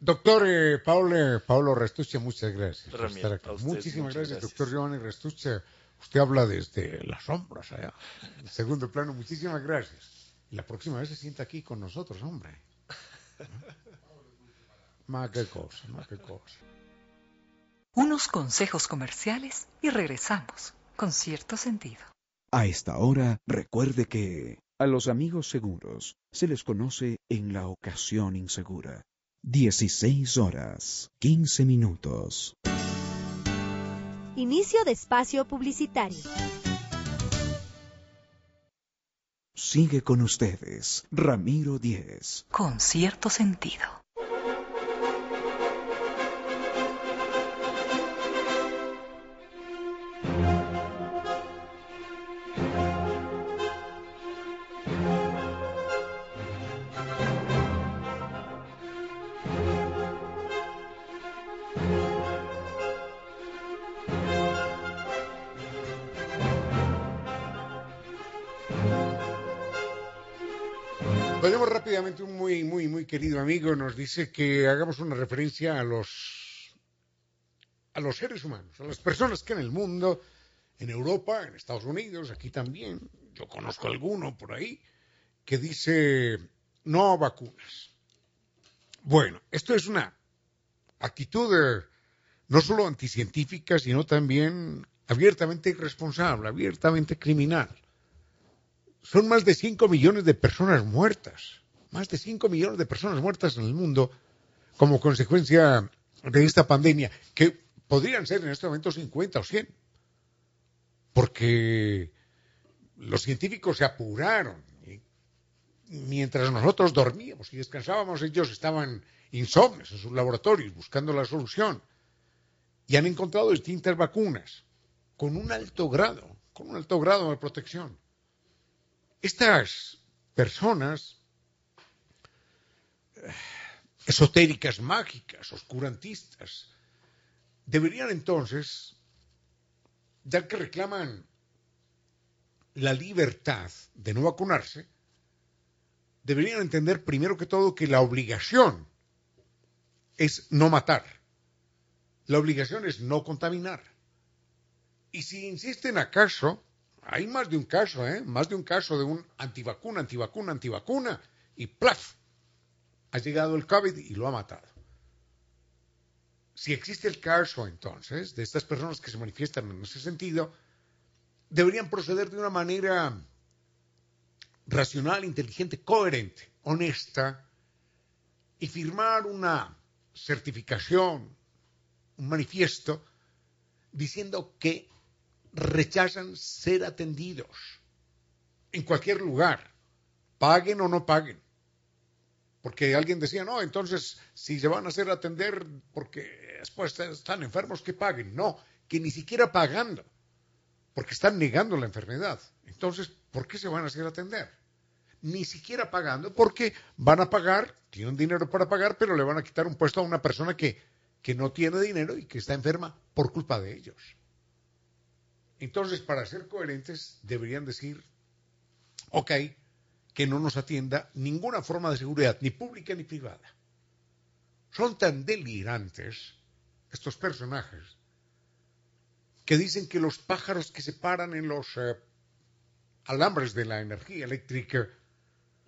Doctor eh, Paulo, Paulo Restuccia, muchas gracias por estar aquí. Muchísimas gracias, doctor Giovanni Restuccia. Usted habla desde las sombras allá, en segundo plano. Muchísimas gracias. Y la próxima vez se sienta aquí con nosotros, hombre. Más que cosa, más que cosa. Unos consejos comerciales y regresamos con cierto sentido. A esta hora, recuerde que a los amigos seguros se les conoce en la ocasión insegura. 16 horas, 15 minutos. Inicio de espacio publicitario. Sigue con ustedes, Ramiro Díez. Con cierto sentido. Querido amigo nos dice que hagamos una referencia a los, a los seres humanos, a las personas que en el mundo, en Europa, en Estados Unidos, aquí también, yo conozco alguno por ahí, que dice no vacunas. Bueno, esto es una actitud eh, no solo anticientífica, sino también abiertamente irresponsable, abiertamente criminal. Son más de 5 millones de personas muertas más de 5 millones de personas muertas en el mundo como consecuencia de esta pandemia, que podrían ser en este momento 50 o 100, porque los científicos se apuraron. mientras nosotros dormíamos y descansábamos, ellos estaban insomnes en sus laboratorios buscando la solución. Y han encontrado distintas vacunas con un alto grado, con un alto grado de protección. Estas personas esotéricas, mágicas, oscurantistas, deberían entonces, ya que reclaman la libertad de no vacunarse, deberían entender primero que todo que la obligación es no matar, la obligación es no contaminar. Y si insisten acaso, hay más de un caso, ¿eh? más de un caso de un antivacuna, antivacuna, antivacuna, y plaf, ha llegado el COVID y lo ha matado. Si existe el caso, entonces, de estas personas que se manifiestan en ese sentido, deberían proceder de una manera racional, inteligente, coherente, honesta, y firmar una certificación, un manifiesto, diciendo que rechazan ser atendidos en cualquier lugar, paguen o no paguen porque alguien decía, no, entonces si se van a hacer atender porque después están enfermos, que paguen. No, que ni siquiera pagando, porque están negando la enfermedad. Entonces, ¿por qué se van a hacer atender? Ni siquiera pagando, porque van a pagar, tienen dinero para pagar, pero le van a quitar un puesto a una persona que, que no tiene dinero y que está enferma por culpa de ellos. Entonces, para ser coherentes, deberían decir, ok, que no nos atienda ninguna forma de seguridad, ni pública ni privada. Son tan delirantes estos personajes que dicen que los pájaros que se paran en los eh, alambres de la energía eléctrica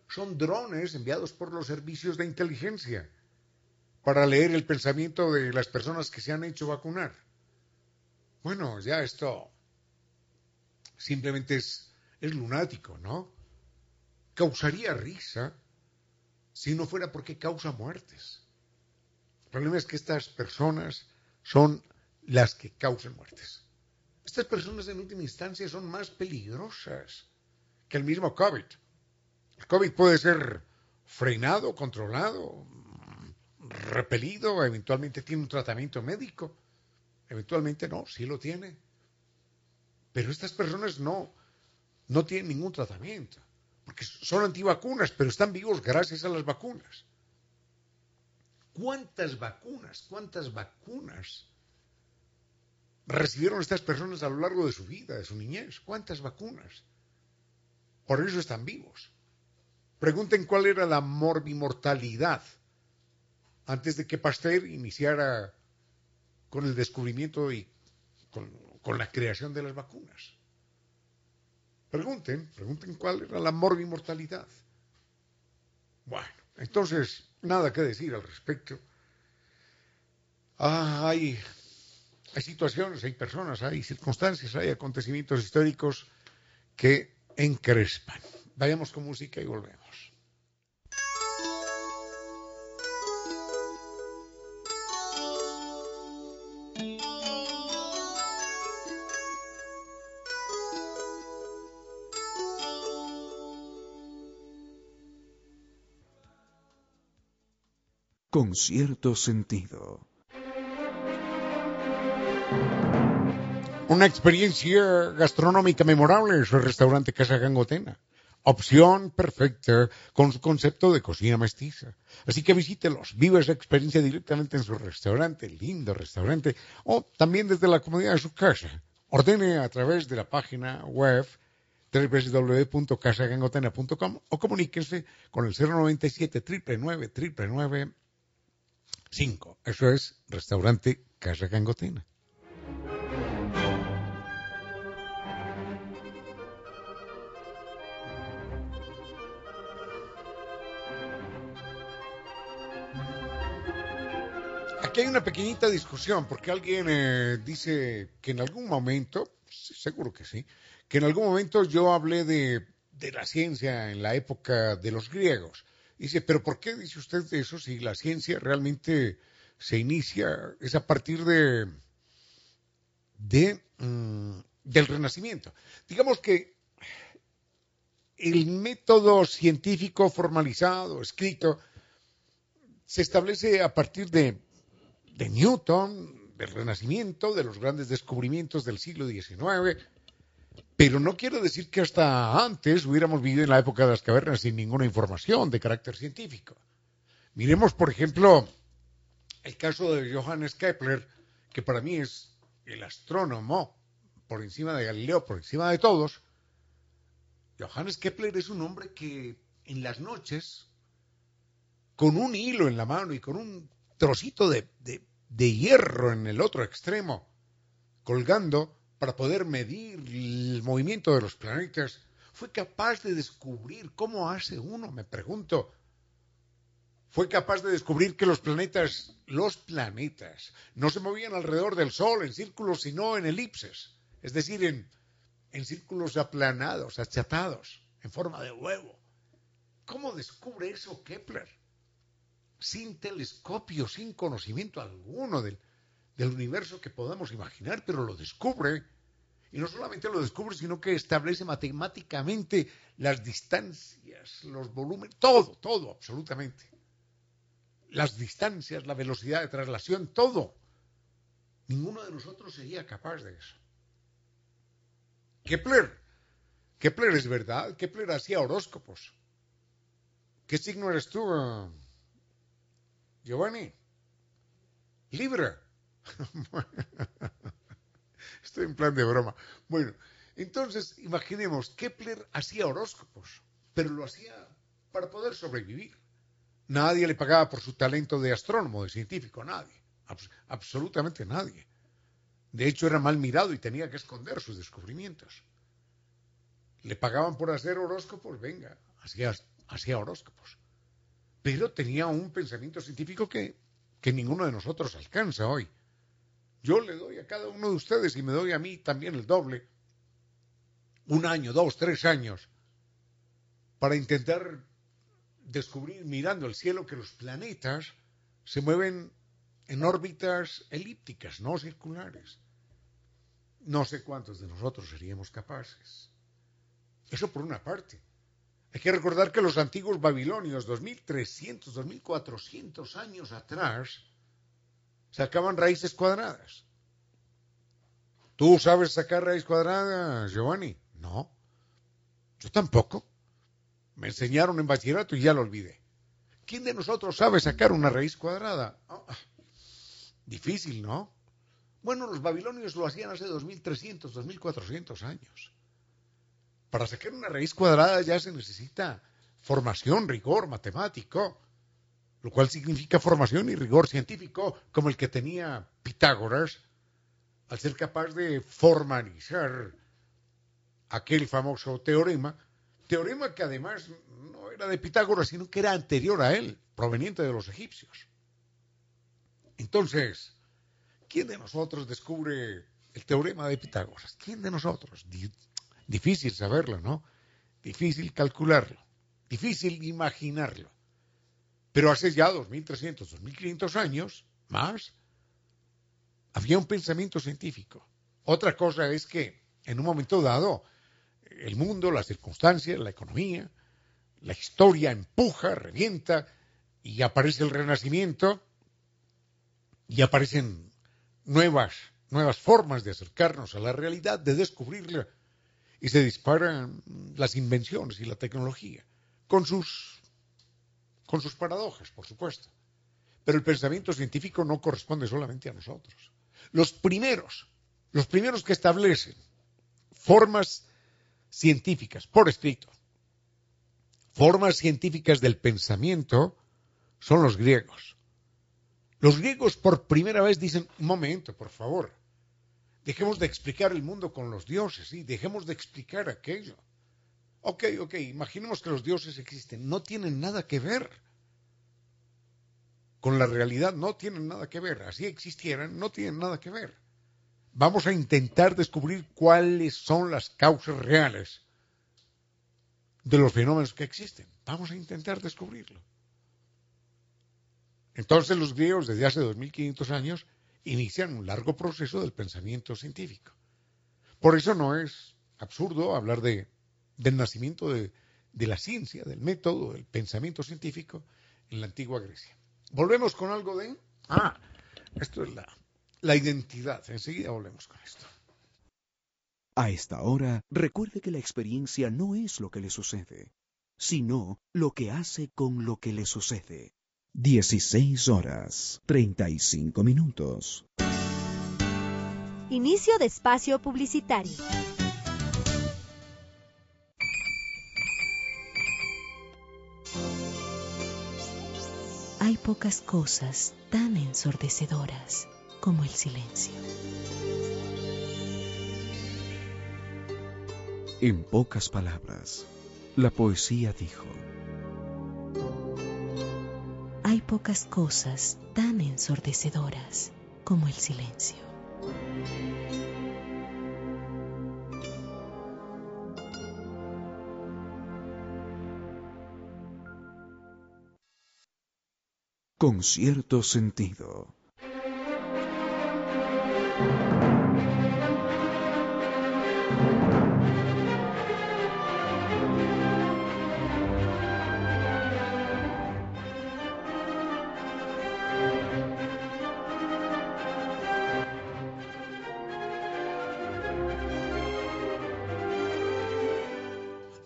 son drones enviados por los servicios de inteligencia para leer el pensamiento de las personas que se han hecho vacunar. Bueno, ya esto simplemente es, es lunático, ¿no? Causaría risa si no fuera porque causa muertes. El problema es que estas personas son las que causan muertes. Estas personas en última instancia son más peligrosas que el mismo COVID. El COVID puede ser frenado, controlado, repelido, eventualmente tiene un tratamiento médico, eventualmente no, sí lo tiene. Pero estas personas no, no tienen ningún tratamiento, porque son antivacunas, pero están vivos gracias a las vacunas. ¿Cuántas vacunas, cuántas vacunas recibieron estas personas a lo largo de su vida, de su niñez? ¿Cuántas vacunas? Por eso están vivos. Pregunten cuál era la morbimortalidad antes de que Pasteur iniciara con el descubrimiento y con, con la creación de las vacunas. Pregunten, pregunten cuál era la morbimortalidad. Bueno, entonces, nada que decir al respecto. Ah, hay, hay situaciones, hay personas, hay circunstancias, hay acontecimientos históricos que encrespan. Vayamos con música y volvemos. Con cierto sentido. Una experiencia gastronómica memorable es el restaurante Casa Gangotena. Opción perfecta con su concepto de cocina mestiza. Así que visítelos, vive esa experiencia directamente en su restaurante, lindo restaurante, o también desde la comodidad de su casa. Ordene a través de la página web www.casagangotena.com o comuníquense con el 097 999 5. Eso es restaurante Casa Gangotena. Aquí hay una pequeñita discusión porque alguien eh, dice que en algún momento, seguro que sí, que en algún momento yo hablé de la ciencia en la época de los griegos. Dice, pero ¿por qué dice usted eso si la ciencia realmente se inicia, es a partir de, de mm, del Renacimiento? Digamos que el método científico formalizado, escrito, se establece a partir de, de Newton, del Renacimiento, de los grandes descubrimientos del siglo XIX, pero no quiero decir que hasta antes hubiéramos vivido en la época de las cavernas sin ninguna información de carácter científico. Miremos, por ejemplo, el caso de Johannes Kepler, que para mí es el astrónomo por encima de Galileo, por encima de todos. Johannes Kepler es un hombre que en las noches, con un hilo en la mano y con un trocito de, de hierro en el otro extremo, colgando, para poder medir el movimiento de los planetas, fue capaz de descubrir cómo hace uno, me pregunto. Fue capaz de descubrir que los planetas, los planetas, no se movían alrededor del Sol en círculos, sino en elipses, es decir, en, en círculos aplanados, achatados, en forma de huevo. ¿Cómo descubre eso Kepler? Sin telescopio, sin conocimiento alguno del, del universo que podamos imaginar, pero lo descubre. Y no solamente lo descubre, sino que establece matemáticamente las distancias, los volúmenes, todo, todo, absolutamente. Las distancias, la velocidad de traslación, todo. Ninguno de nosotros sería capaz de eso. Kepler, Kepler es verdad, Kepler hacía horóscopos. ¿Qué signo eres tú, Giovanni? Libra. Estoy en plan de broma. Bueno, entonces imaginemos, Kepler hacía horóscopos, pero lo hacía para poder sobrevivir. Nadie le pagaba por su talento de astrónomo, de científico, nadie. absolutamente nadie. De hecho, era mal mirado y tenía que esconder sus descubrimientos. Le pagaban por hacer horóscopos, venga, hacía, hacía horóscopos. Pero tenía un pensamiento científico que, que ninguno de nosotros alcanza hoy. Yo le doy a cada uno de ustedes y me doy a mí también el doble, un año, dos, tres años, para intentar descubrir mirando el cielo que los planetas se mueven en órbitas elípticas, no circulares. No sé cuántos de nosotros seríamos capaces. Eso por una parte. Hay que recordar que los antiguos babilonios, 2300, 2400 años atrás, sacaban raíces cuadradas. ¿Tú sabes sacar raíz cuadrada, Giovanni? No. Yo tampoco. Me enseñaron en bachillerato y ya lo olvidé. ¿Quién de nosotros sabe sacar una raíz cuadrada? Ah, difícil, ¿no? Bueno, los babilonios lo hacían hace 2300, 2400 años. Para sacar una raíz cuadrada ya se necesita formación, rigor matemático, lo cual significa formación y rigor científico como el que tenía Pitágoras al ser capaz de formalizar aquel famoso teorema, teorema que además no era de Pitágoras, sino que era anterior a él, proveniente de los egipcios. Entonces, ¿quién de nosotros descubre el teorema de Pitágoras? ¿Quién de nosotros? Difícil saberlo, ¿no? Difícil calcularlo, difícil imaginarlo. Pero hace ya 2.300, 2.500 años, más, había un pensamiento científico. Otra cosa es que en un momento dado el mundo, las circunstancias, la economía, la historia empuja, revienta y aparece el renacimiento y aparecen nuevas, nuevas formas de acercarnos a la realidad, de descubrirla y se disparan las invenciones y la tecnología con sus con sus paradojas, por supuesto. Pero el pensamiento científico no corresponde solamente a nosotros. Los primeros, los primeros que establecen formas científicas por escrito, formas científicas del pensamiento, son los griegos. Los griegos por primera vez dicen, un momento, por favor, dejemos de explicar el mundo con los dioses, y dejemos de explicar aquello. Ok, ok, imaginemos que los dioses existen, no tienen nada que ver con la realidad, no tienen nada que ver, así existieran, no tienen nada que ver. Vamos a intentar descubrir cuáles son las causas reales de los fenómenos que existen. Vamos a intentar descubrirlo. Entonces los griegos desde hace 2500 años inician un largo proceso del pensamiento científico. Por eso no es absurdo hablar de, del nacimiento de, de la ciencia, del método, del pensamiento científico en la antigua Grecia. Volvemos con algo de... Ah, esto es la, la identidad. Enseguida volvemos con esto. A esta hora, recuerde que la experiencia no es lo que le sucede, sino lo que hace con lo que le sucede. 16 horas 35 minutos. Inicio de espacio publicitario. Pocas cosas tan ensordecedoras como el silencio. En pocas palabras, la poesía dijo, Hay pocas cosas tan ensordecedoras como el silencio. Con cierto sentido.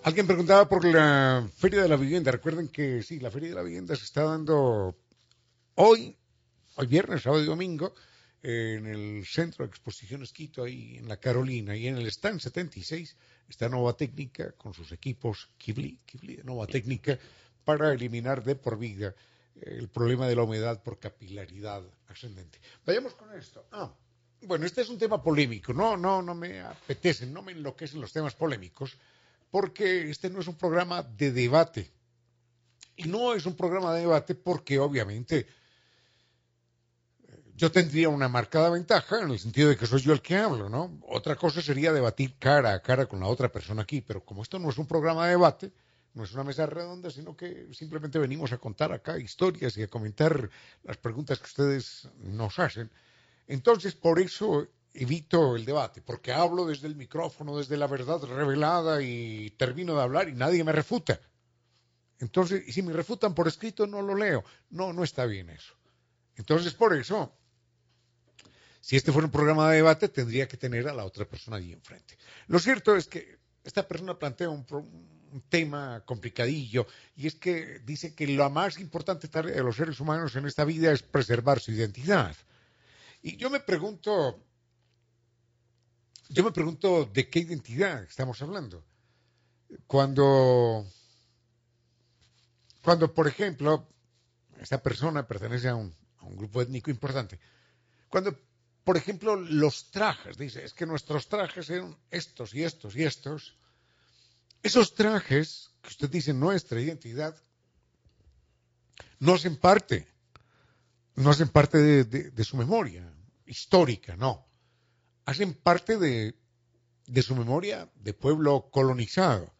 Alguien preguntaba por la Feria de la Vivienda. Recuerden que sí, la Feria de la Vivienda se está dando hoy, hoy viernes, sábado y domingo, en el Centro de Exposiciones Quito, ahí en la Carolina, y en el stand 76 está Nova Técnica con sus equipos Kibli, Kibli de Nova Técnica, para eliminar de por vida el problema de la humedad por capilaridad ascendente. Vayamos con esto. Ah, bueno, este es un tema polémico, no, no, no me apetecen, no me enloquecen los temas polémicos, porque este no es un programa de debate. Y no es un programa de debate porque obviamente yo tendría una marcada ventaja en el sentido de que soy yo el que hablo, ¿no? Otra cosa sería debatir cara a cara con la otra persona aquí, pero como esto no es un programa de debate, no es una mesa redonda, sino que simplemente venimos a contar acá historias y a comentar las preguntas que ustedes nos hacen. Entonces, por eso evito el debate, porque hablo desde el micrófono, desde la verdad revelada y termino de hablar y nadie me refuta. Entonces, y si me refutan por escrito, no lo leo. No, no está bien eso. Entonces, por eso si este fuera un programa de debate, tendría que tener a la otra persona allí enfrente. Lo cierto es que esta persona plantea un, tema complicadillo y es que dice que lo más importante de los seres humanos en esta vida es preservar su identidad. Y yo me pregunto, yo me pregunto de qué identidad estamos hablando. Cuando, cuando por ejemplo, esta persona pertenece a un, a un grupo étnico importante, cuando por ejemplo, los trajes, dice, es que nuestros trajes eran estos y estos y estos. Esos trajes, que usted dice nuestra identidad, no hacen parte, no hacen parte de, su memoria histórica, no. Hacen parte de, su memoria de pueblo colonizado.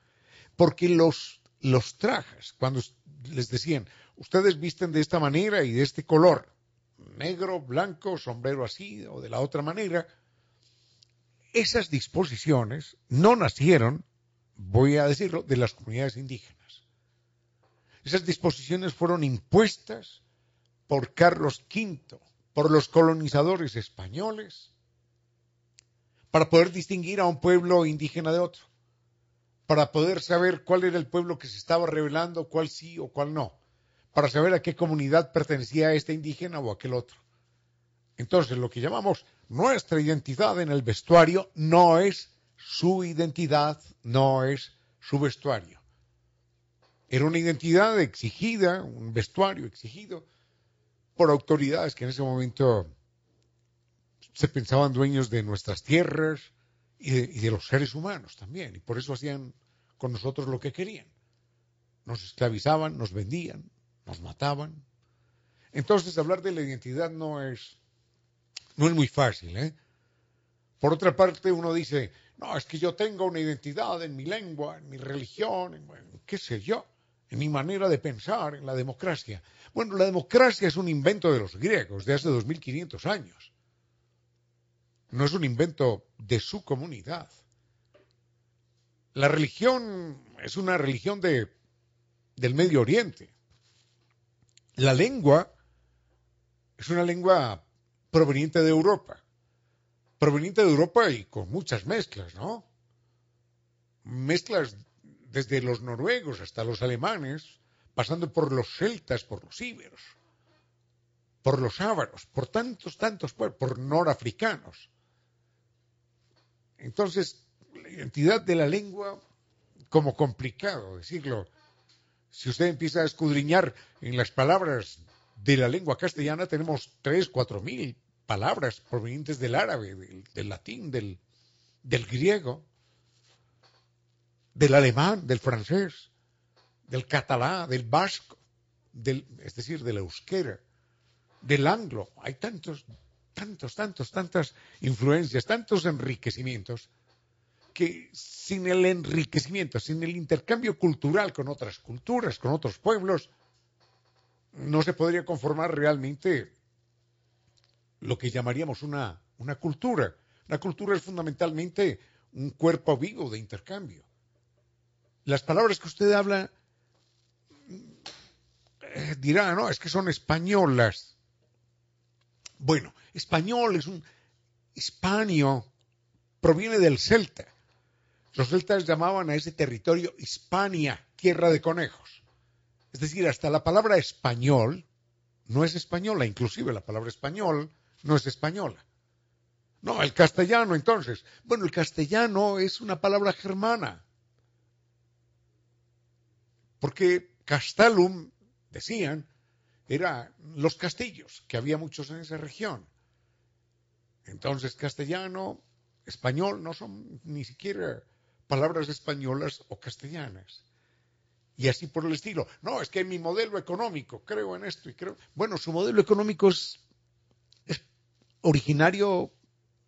Porque los trajes, cuando les decían, ustedes visten de esta manera y de este color, negro, blanco, sombrero así o de la otra manera, esas disposiciones no nacieron, voy a decirlo, de las comunidades indígenas. Esas disposiciones fueron impuestas por Carlos V, por los colonizadores españoles, para poder distinguir a un pueblo indígena de otro, para poder saber cuál era el pueblo que se estaba revelando, cuál sí o cuál no para saber a qué comunidad pertenecía este indígena o aquel otro. Entonces, lo que llamamos nuestra identidad en el vestuario no es su identidad, no es su vestuario. Era una identidad exigida, un vestuario exigido por autoridades que en ese momento se pensaban dueños de nuestras tierras y de, los seres humanos también, y por eso hacían con nosotros lo que querían. Nos esclavizaban, nos vendían, nos mataban. Entonces hablar de la identidad no es, no es muy fácil. ¿eh? Por otra parte, uno dice, no, es que yo tengo una identidad en mi lengua, en mi religión, en, qué sé yo, en mi manera de pensar, en la democracia. Bueno, la democracia es un invento de los griegos de hace 2500 años. No es un invento de su comunidad. La religión es una religión de, del Medio Oriente. La lengua es una lengua proveniente de Europa, proveniente de Europa y con muchas mezclas, ¿no? Mezclas desde los noruegos hasta los alemanes, pasando por los celtas, por los íberos, por los ávaros, por tantos, tantos pueblos, por norafricanos. Entonces, la identidad de la lengua, como complicado decirlo, si usted empieza a escudriñar en las palabras de la lengua castellana, tenemos tres, cuatro mil palabras provenientes del árabe, del, latín, del, griego, del alemán, del francés, del catalán, del vasco, del, es decir, del euskera, del anglo. Hay tantos, tantos, tantos, tantas influencias, tantos enriquecimientos que sin el enriquecimiento, sin el intercambio cultural con otras culturas, con otros pueblos, no se podría conformar realmente lo que llamaríamos una, una cultura. La cultura es fundamentalmente un cuerpo vivo de intercambio. Las palabras que usted habla eh, dirá, no, es que son españolas. Bueno, español es un hispanio, proviene del celta. Los celtas llamaban a ese territorio Hispania, tierra de conejos. Es decir, hasta la palabra español no es española, inclusive la palabra español no es española. No, el castellano entonces. Bueno, el castellano es una palabra germana. Porque castellum, decían, eran los castillos, que había muchos en esa región. Entonces, castellano, español no son ni siquiera palabras españolas o castellanas. Y así por el estilo. No, es que mi modelo económico, creo en esto y creo. Bueno, su modelo económico es, es originario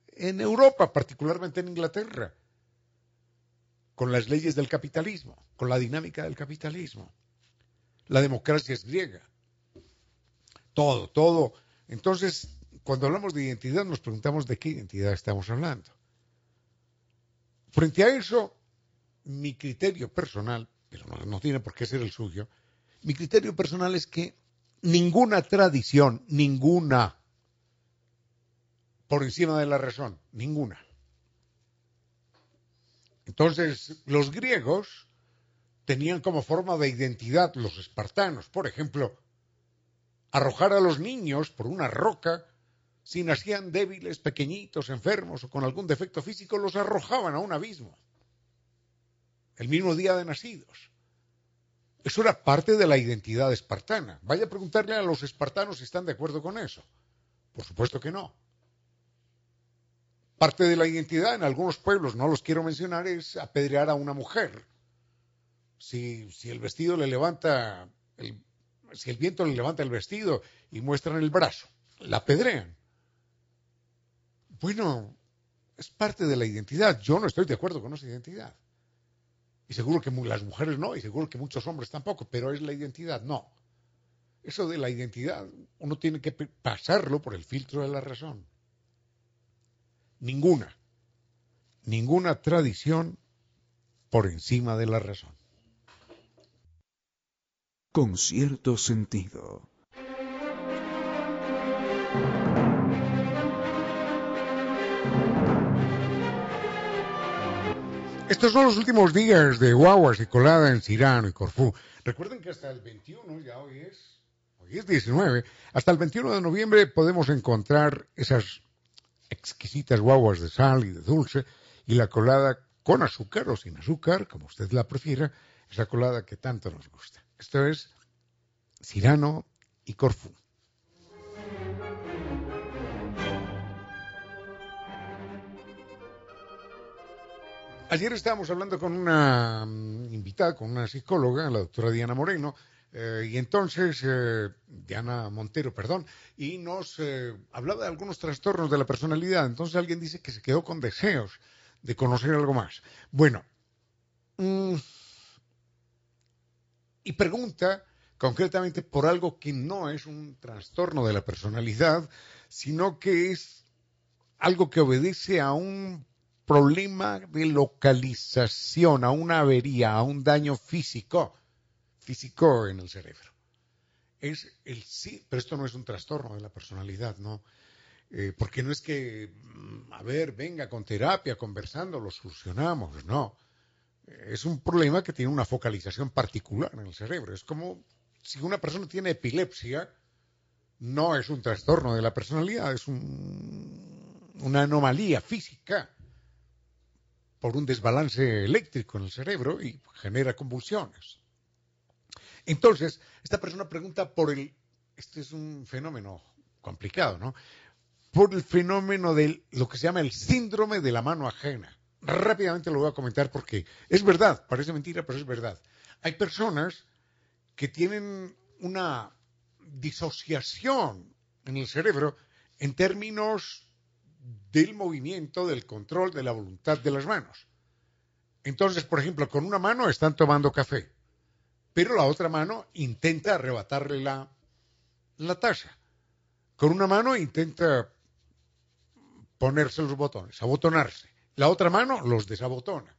en Europa, particularmente en Inglaterra, con las leyes del capitalismo, con la dinámica del capitalismo. La democracia es griega. Todo, todo. Entonces, cuando hablamos de identidad, nos preguntamos de qué identidad estamos hablando. Frente a eso, mi criterio personal, pero no, tiene por qué ser el suyo, mi criterio personal es que ninguna tradición, ninguna, por encima de la razón, ninguna. Entonces, los griegos tenían como forma de identidad los espartanos, por ejemplo, arrojar a los niños por una roca, si nacían débiles, pequeñitos, enfermos o con algún defecto físico, los arrojaban a un abismo. El mismo día de nacidos. Eso era parte de la identidad espartana. Vaya a preguntarle a los espartanos si están de acuerdo con eso. Por supuesto que no. Parte de la identidad en algunos pueblos, no los quiero mencionar, es apedrear a una mujer. Si, si el vestido le levanta, si el viento le levanta el vestido y muestran el brazo, la apedrean. Bueno, es parte de la identidad. Yo no estoy de acuerdo con esa identidad. Y seguro que las mujeres no, y seguro que muchos hombres tampoco, pero es la identidad, no. Eso de la identidad, uno tiene que pasarlo por el filtro de la razón. Ninguna, ninguna tradición por encima de la razón. Con cierto sentido. Estos son los últimos días de guaguas y colada en Cirano y Corfú. Recuerden que hasta el 21, ya hoy es, hoy es 19, hasta el 21 de noviembre podemos encontrar esas exquisitas guaguas de sal y de dulce y la colada con azúcar o sin azúcar, como usted la prefiera, esa colada que tanto nos gusta. Esto es Cirano y Corfú. Ayer estábamos hablando con una mm, invitada, con una psicóloga, la doctora Diana Moreno, eh, y entonces, eh, Diana Montero, perdón, y nos eh, hablaba de algunos trastornos de la personalidad. Entonces alguien dice que se quedó con deseos de conocer algo más. Bueno, mm, y pregunta concretamente por algo que no es un trastorno de la personalidad, sino que es algo que obedece a un problema de localización, a una avería, a un daño físico, físico en el cerebro. Es el sí, pero esto no es un trastorno de la personalidad, ¿no? Eh, porque no es que, mm, a ver, venga con terapia, conversando, lo solucionamos, no. Es un problema que tiene una focalización particular en el cerebro. Es como si una persona tiene epilepsia, no es un trastorno de la personalidad, es una anomalía física por un desbalance eléctrico en el cerebro y genera convulsiones. Entonces, esta persona pregunta por el, este es un fenómeno complicado, ¿no? Por el fenómeno de lo que se llama el síndrome de la mano ajena. Rápidamente lo voy a comentar porque es verdad, parece mentira, pero es verdad. Hay personas que tienen una disociación en el cerebro en términos del movimiento, del control, de la voluntad de las manos. Entonces, por ejemplo, con una mano están tomando café, pero la otra mano intenta arrebatarle la, la taza. Con una mano intenta ponerse los botones, abotonarse. La otra mano los desabotona.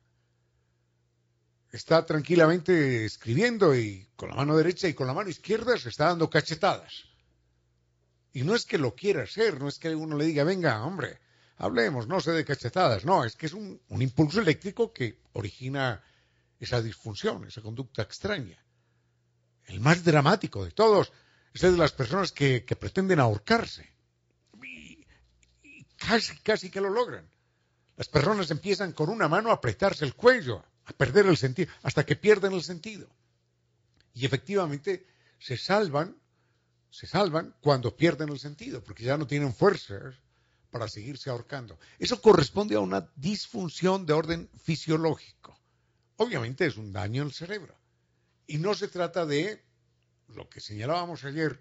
Está tranquilamente escribiendo y con la mano derecha y con la mano izquierda se está dando cachetadas. Y no es que lo quiera hacer, no es que uno le diga, venga, hombre, hablemos, no sé de cachetadas, no, es que es un, impulso eléctrico que origina esa disfunción, esa conducta extraña. El más dramático de todos es el de las personas que, pretenden ahorcarse. Y, y, casi, casi que lo logran. Las personas empiezan con una mano a apretarse el cuello, a perder el sentido, hasta que pierden el sentido. Y efectivamente se salvan se salvan cuando pierden el sentido, porque ya no tienen fuerzas para seguirse ahorcando. Eso corresponde a una disfunción de orden fisiológico. Obviamente es un daño al cerebro. Y no se trata de lo que señalábamos ayer,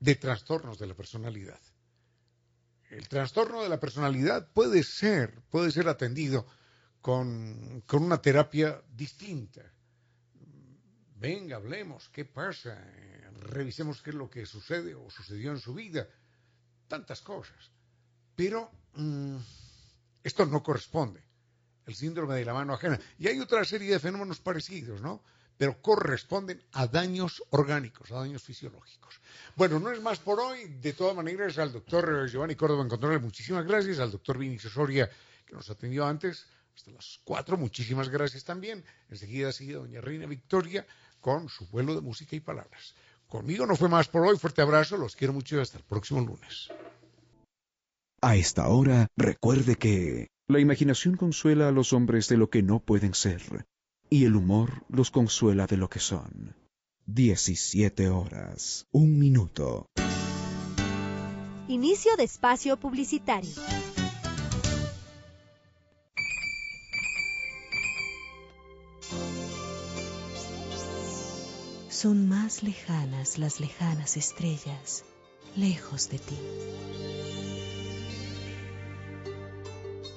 de trastornos de la personalidad. El trastorno de la personalidad puede ser, puede ser atendido con, con una terapia distinta venga, hablemos, ¿qué pasa? Revisemos qué es lo que sucede o sucedió en su vida. Tantas cosas. Pero mm, esto no corresponde. El síndrome de la mano ajena. Y hay otra serie de fenómenos parecidos, ¿no? Pero corresponden a daños orgánicos, a daños fisiológicos. Bueno, no es más por hoy. De todas maneras, al doctor Giovanni Córdoba en muchísimas gracias. Al doctor Vinicio Soria, que nos atendió antes hasta las 4. Muchísimas gracias también. Enseguida sigue doña Reina Victoria con su vuelo de música y palabras. Conmigo no fue más por hoy. Fuerte abrazo. Los quiero mucho y hasta el próximo lunes. A esta hora, recuerde que la imaginación consuela a los hombres de lo que no pueden ser, y el humor los consuela de lo que son. 17 horas, un minuto. Inicio de espacio publicitario. Son más lejanas las lejanas estrellas, lejos de ti.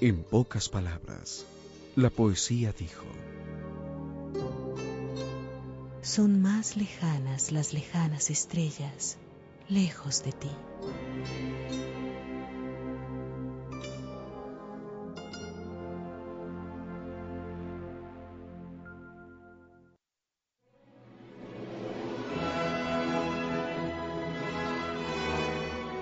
En pocas palabras, la poesía dijo, Son más lejanas las lejanas estrellas, lejos de ti.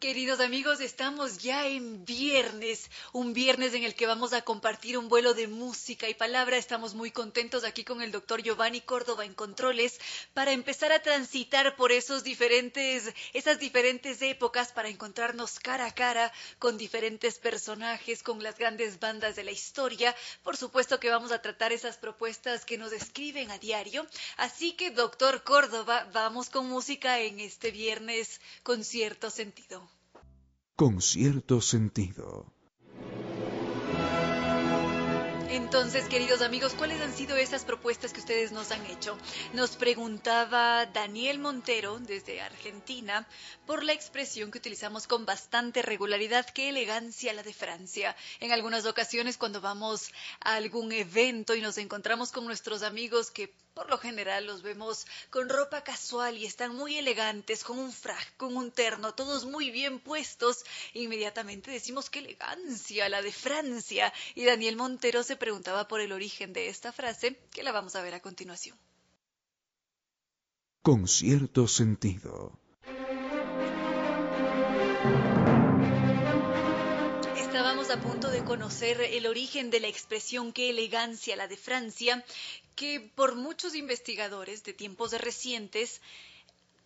Queridos amigos, estamos ya en viernes, un viernes en el que vamos a compartir un vuelo de música y palabra. Estamos muy contentos aquí con el doctor Giovanni Córdoba en Controles para empezar a transitar por esos diferentes, esas diferentes épocas para encontrarnos cara a cara con diferentes personajes, con las grandes bandas de la historia. Por supuesto que vamos a tratar esas propuestas que nos escriben a diario. Así que, doctor Córdoba, vamos con música en este viernes con cierto sentido con cierto sentido. Entonces, queridos amigos, ¿cuáles han sido esas propuestas que ustedes nos han hecho? Nos preguntaba Daniel Montero desde Argentina por la expresión que utilizamos con bastante regularidad, qué elegancia la de Francia. En algunas ocasiones cuando vamos a algún evento y nos encontramos con nuestros amigos que por lo general los vemos con ropa casual y están muy elegantes, con un frac, con un terno, todos muy bien puestos. Inmediatamente decimos qué elegancia la de Francia. Y Daniel Montero se preguntaba por el origen de esta frase, que la vamos a ver a continuación. Con cierto sentido. Estábamos a punto de conocer el origen de la expresión qué elegancia la de Francia, que por muchos investigadores de tiempos recientes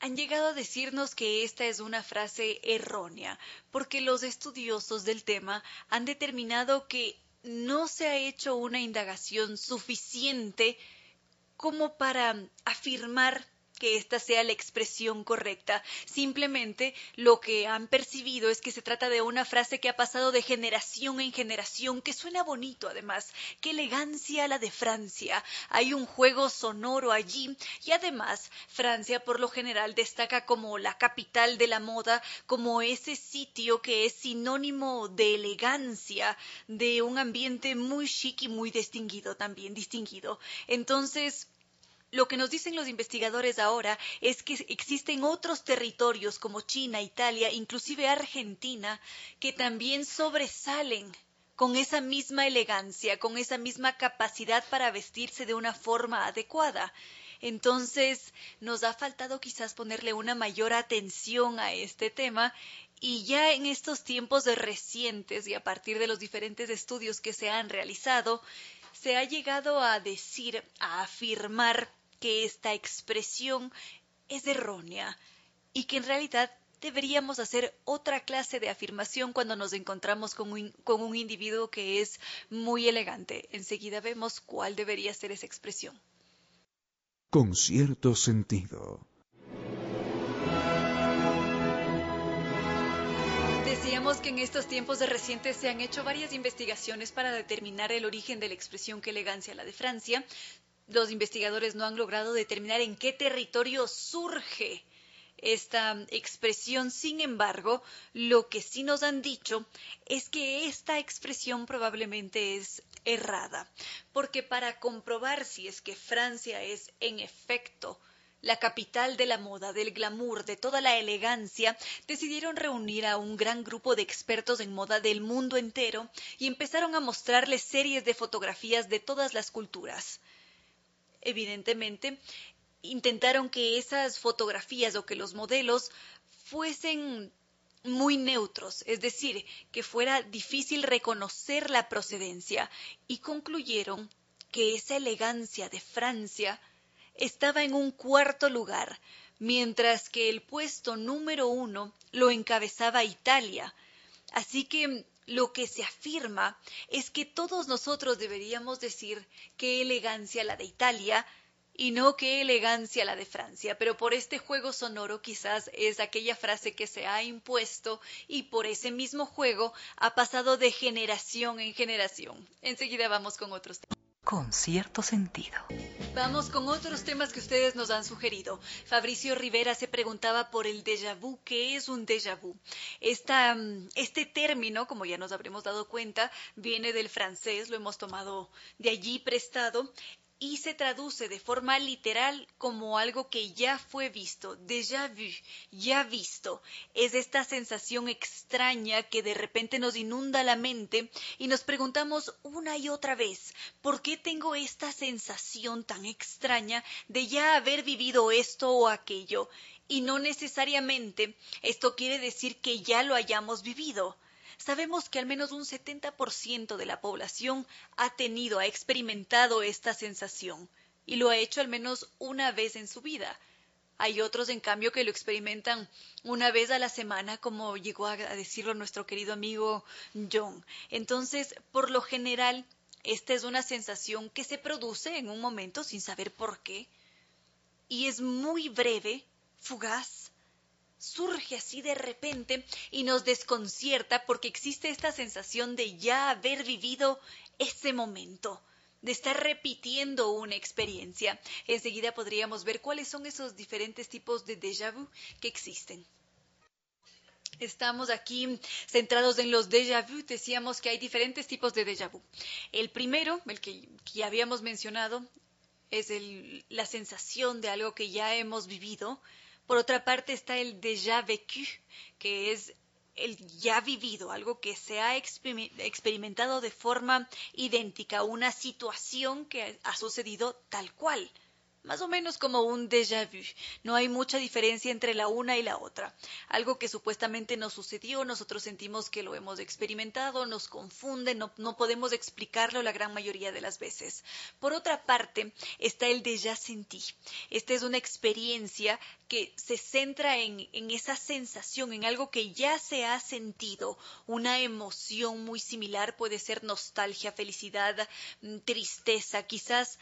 han llegado a decirnos que esta es una frase errónea, porque los estudiosos del tema han determinado que no se ha hecho una indagación suficiente como para afirmar que esta sea la expresión correcta. Simplemente lo que han percibido es que se trata de una frase que ha pasado de generación en generación, que suena bonito además. Qué elegancia la de Francia. Hay un juego sonoro allí y además Francia por lo general destaca como la capital de la moda, como ese sitio que es sinónimo de elegancia, de un ambiente muy chic y muy distinguido también, distinguido. Entonces, lo que nos dicen los investigadores ahora es que existen otros territorios como China, Italia, inclusive Argentina, que también sobresalen con esa misma elegancia, con esa misma capacidad para vestirse de una forma adecuada. Entonces, nos ha faltado quizás ponerle una mayor atención a este tema y ya en estos tiempos recientes y a partir de los diferentes estudios que se han realizado, se ha llegado a decir, a afirmar que esta expresión es errónea y que en realidad deberíamos hacer otra clase de afirmación cuando nos encontramos con un, con un, individuo que es muy elegante. Enseguida vemos cuál debería ser esa expresión. Con cierto sentido. Decíamos que en estos tiempos de recientes se han hecho varias investigaciones para determinar el origen de la expresión que elegancia la de Francia los investigadores no han logrado determinar en qué territorio surge esta expresión. Sin embargo, lo que sí nos han dicho es que esta expresión probablemente es errada, porque para comprobar si es que Francia es en efecto la capital de la moda, del glamour, de toda la elegancia, decidieron reunir a un gran grupo de expertos en moda del mundo entero y empezaron a mostrarles series de fotografías de todas las culturas. Evidentemente, intentaron que esas fotografías o que los modelos fuesen muy neutros, es decir, que fuera difícil reconocer la procedencia, y concluyeron que esa elegancia de Francia estaba en un cuarto lugar, mientras que el puesto número uno lo encabezaba Italia. Así que lo que se afirma es que todos nosotros deberíamos decir qué elegancia la de Italia y no qué elegancia la de Francia, pero por este juego sonoro quizás es aquella frase que se ha impuesto y por ese mismo juego ha pasado de generación en generación. Enseguida vamos con otros temas con cierto sentido. Vamos con otros temas que ustedes nos han sugerido. Fabricio Rivera se preguntaba por el déjà vu. ¿Qué es un déjà vu? Mm, este término, como ya nos habremos dado cuenta, viene del francés, lo hemos tomado de allí prestado y se traduce de forma literal como algo que ya fue visto, déjà vu, ya visto. Es esta sensación extraña que de repente nos inunda la mente y nos preguntamos una y otra vez, ¿por qué tengo esta sensación tan extraña de ya haber vivido esto o aquello? Y no necesariamente esto quiere decir que ya lo hayamos vivido sabemos que al menos un 70% de la población ha tenido, ha experimentado esta sensación y lo ha hecho al menos una vez en su vida. Hay otros, en cambio, que lo experimentan una vez a la semana, como llegó a decirlo nuestro querido amigo John. Entonces, por lo general, esta es una sensación que se produce en un momento sin saber por qué y es muy breve, fugaz surge así de repente y nos desconcierta porque existe esta sensación de ya haber vivido ese momento de estar repitiendo una experiencia. Enseguida podríamos ver cuáles son esos diferentes tipos de déjà vu que existen. Estamos aquí centrados en los déjà vu. Decíamos que hay diferentes tipos de déjà vu. El primero, el que ya habíamos mencionado, es la sensación de algo que ya hemos vivido, por otra parte está el déjà vécu, que es el ya vivido, algo que se ha experimentado de forma idéntica, una situación que ha sucedido tal cual más o menos como un déjà vu. No hay mucha diferencia entre la una y la otra. Algo que supuestamente nos sucedió, nosotros sentimos que lo hemos experimentado, nos confunde, no, podemos explicarlo la gran mayoría de las veces. Por otra parte, está el déjà sentí. Esta es una experiencia que se centra en, en esa sensación, en algo que ya se ha sentido, una emoción muy similar, puede ser nostalgia, felicidad, mm, tristeza, quizás,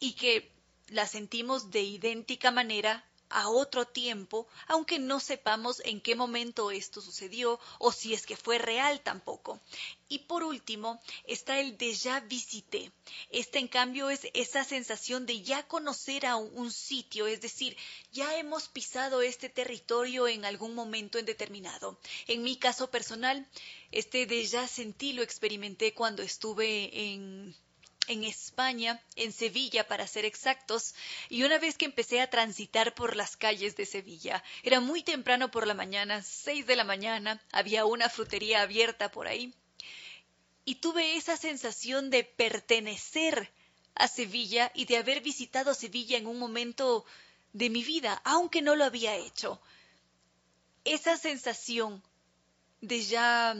y que la sentimos de idéntica manera a otro tiempo, aunque no sepamos en qué momento esto sucedió o si es que fue real tampoco. Y por último está el ya visité. Esta en cambio es esa sensación de ya conocer a un sitio, es decir, ya hemos pisado este territorio en algún momento en determinado. En mi caso personal, este ya sentí lo experimenté cuando estuve en en España, en Sevilla para ser exactos, y una vez que empecé a transitar por las calles de Sevilla, era muy temprano por la mañana, seis de la mañana, había una frutería abierta por ahí, y tuve esa sensación de pertenecer a Sevilla y de haber visitado Sevilla en un momento de mi vida, aunque no lo había hecho. Esa sensación de ya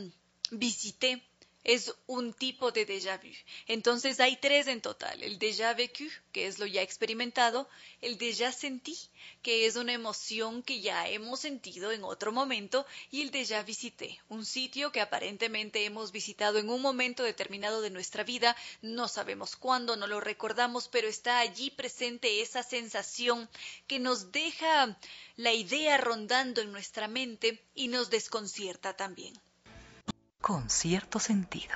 visité es un tipo de déjà vu. Entonces hay tres en total. El déjà vécu, que es lo ya experimentado, el déjà senti, que es una emoción que ya hemos sentido en otro momento, y el déjà visité, un sitio que aparentemente hemos visitado en un momento determinado de nuestra vida, no sabemos cuándo, no lo recordamos, pero está allí presente esa sensación que nos deja la idea rondando en nuestra mente y nos desconcierta también con cierto sentido.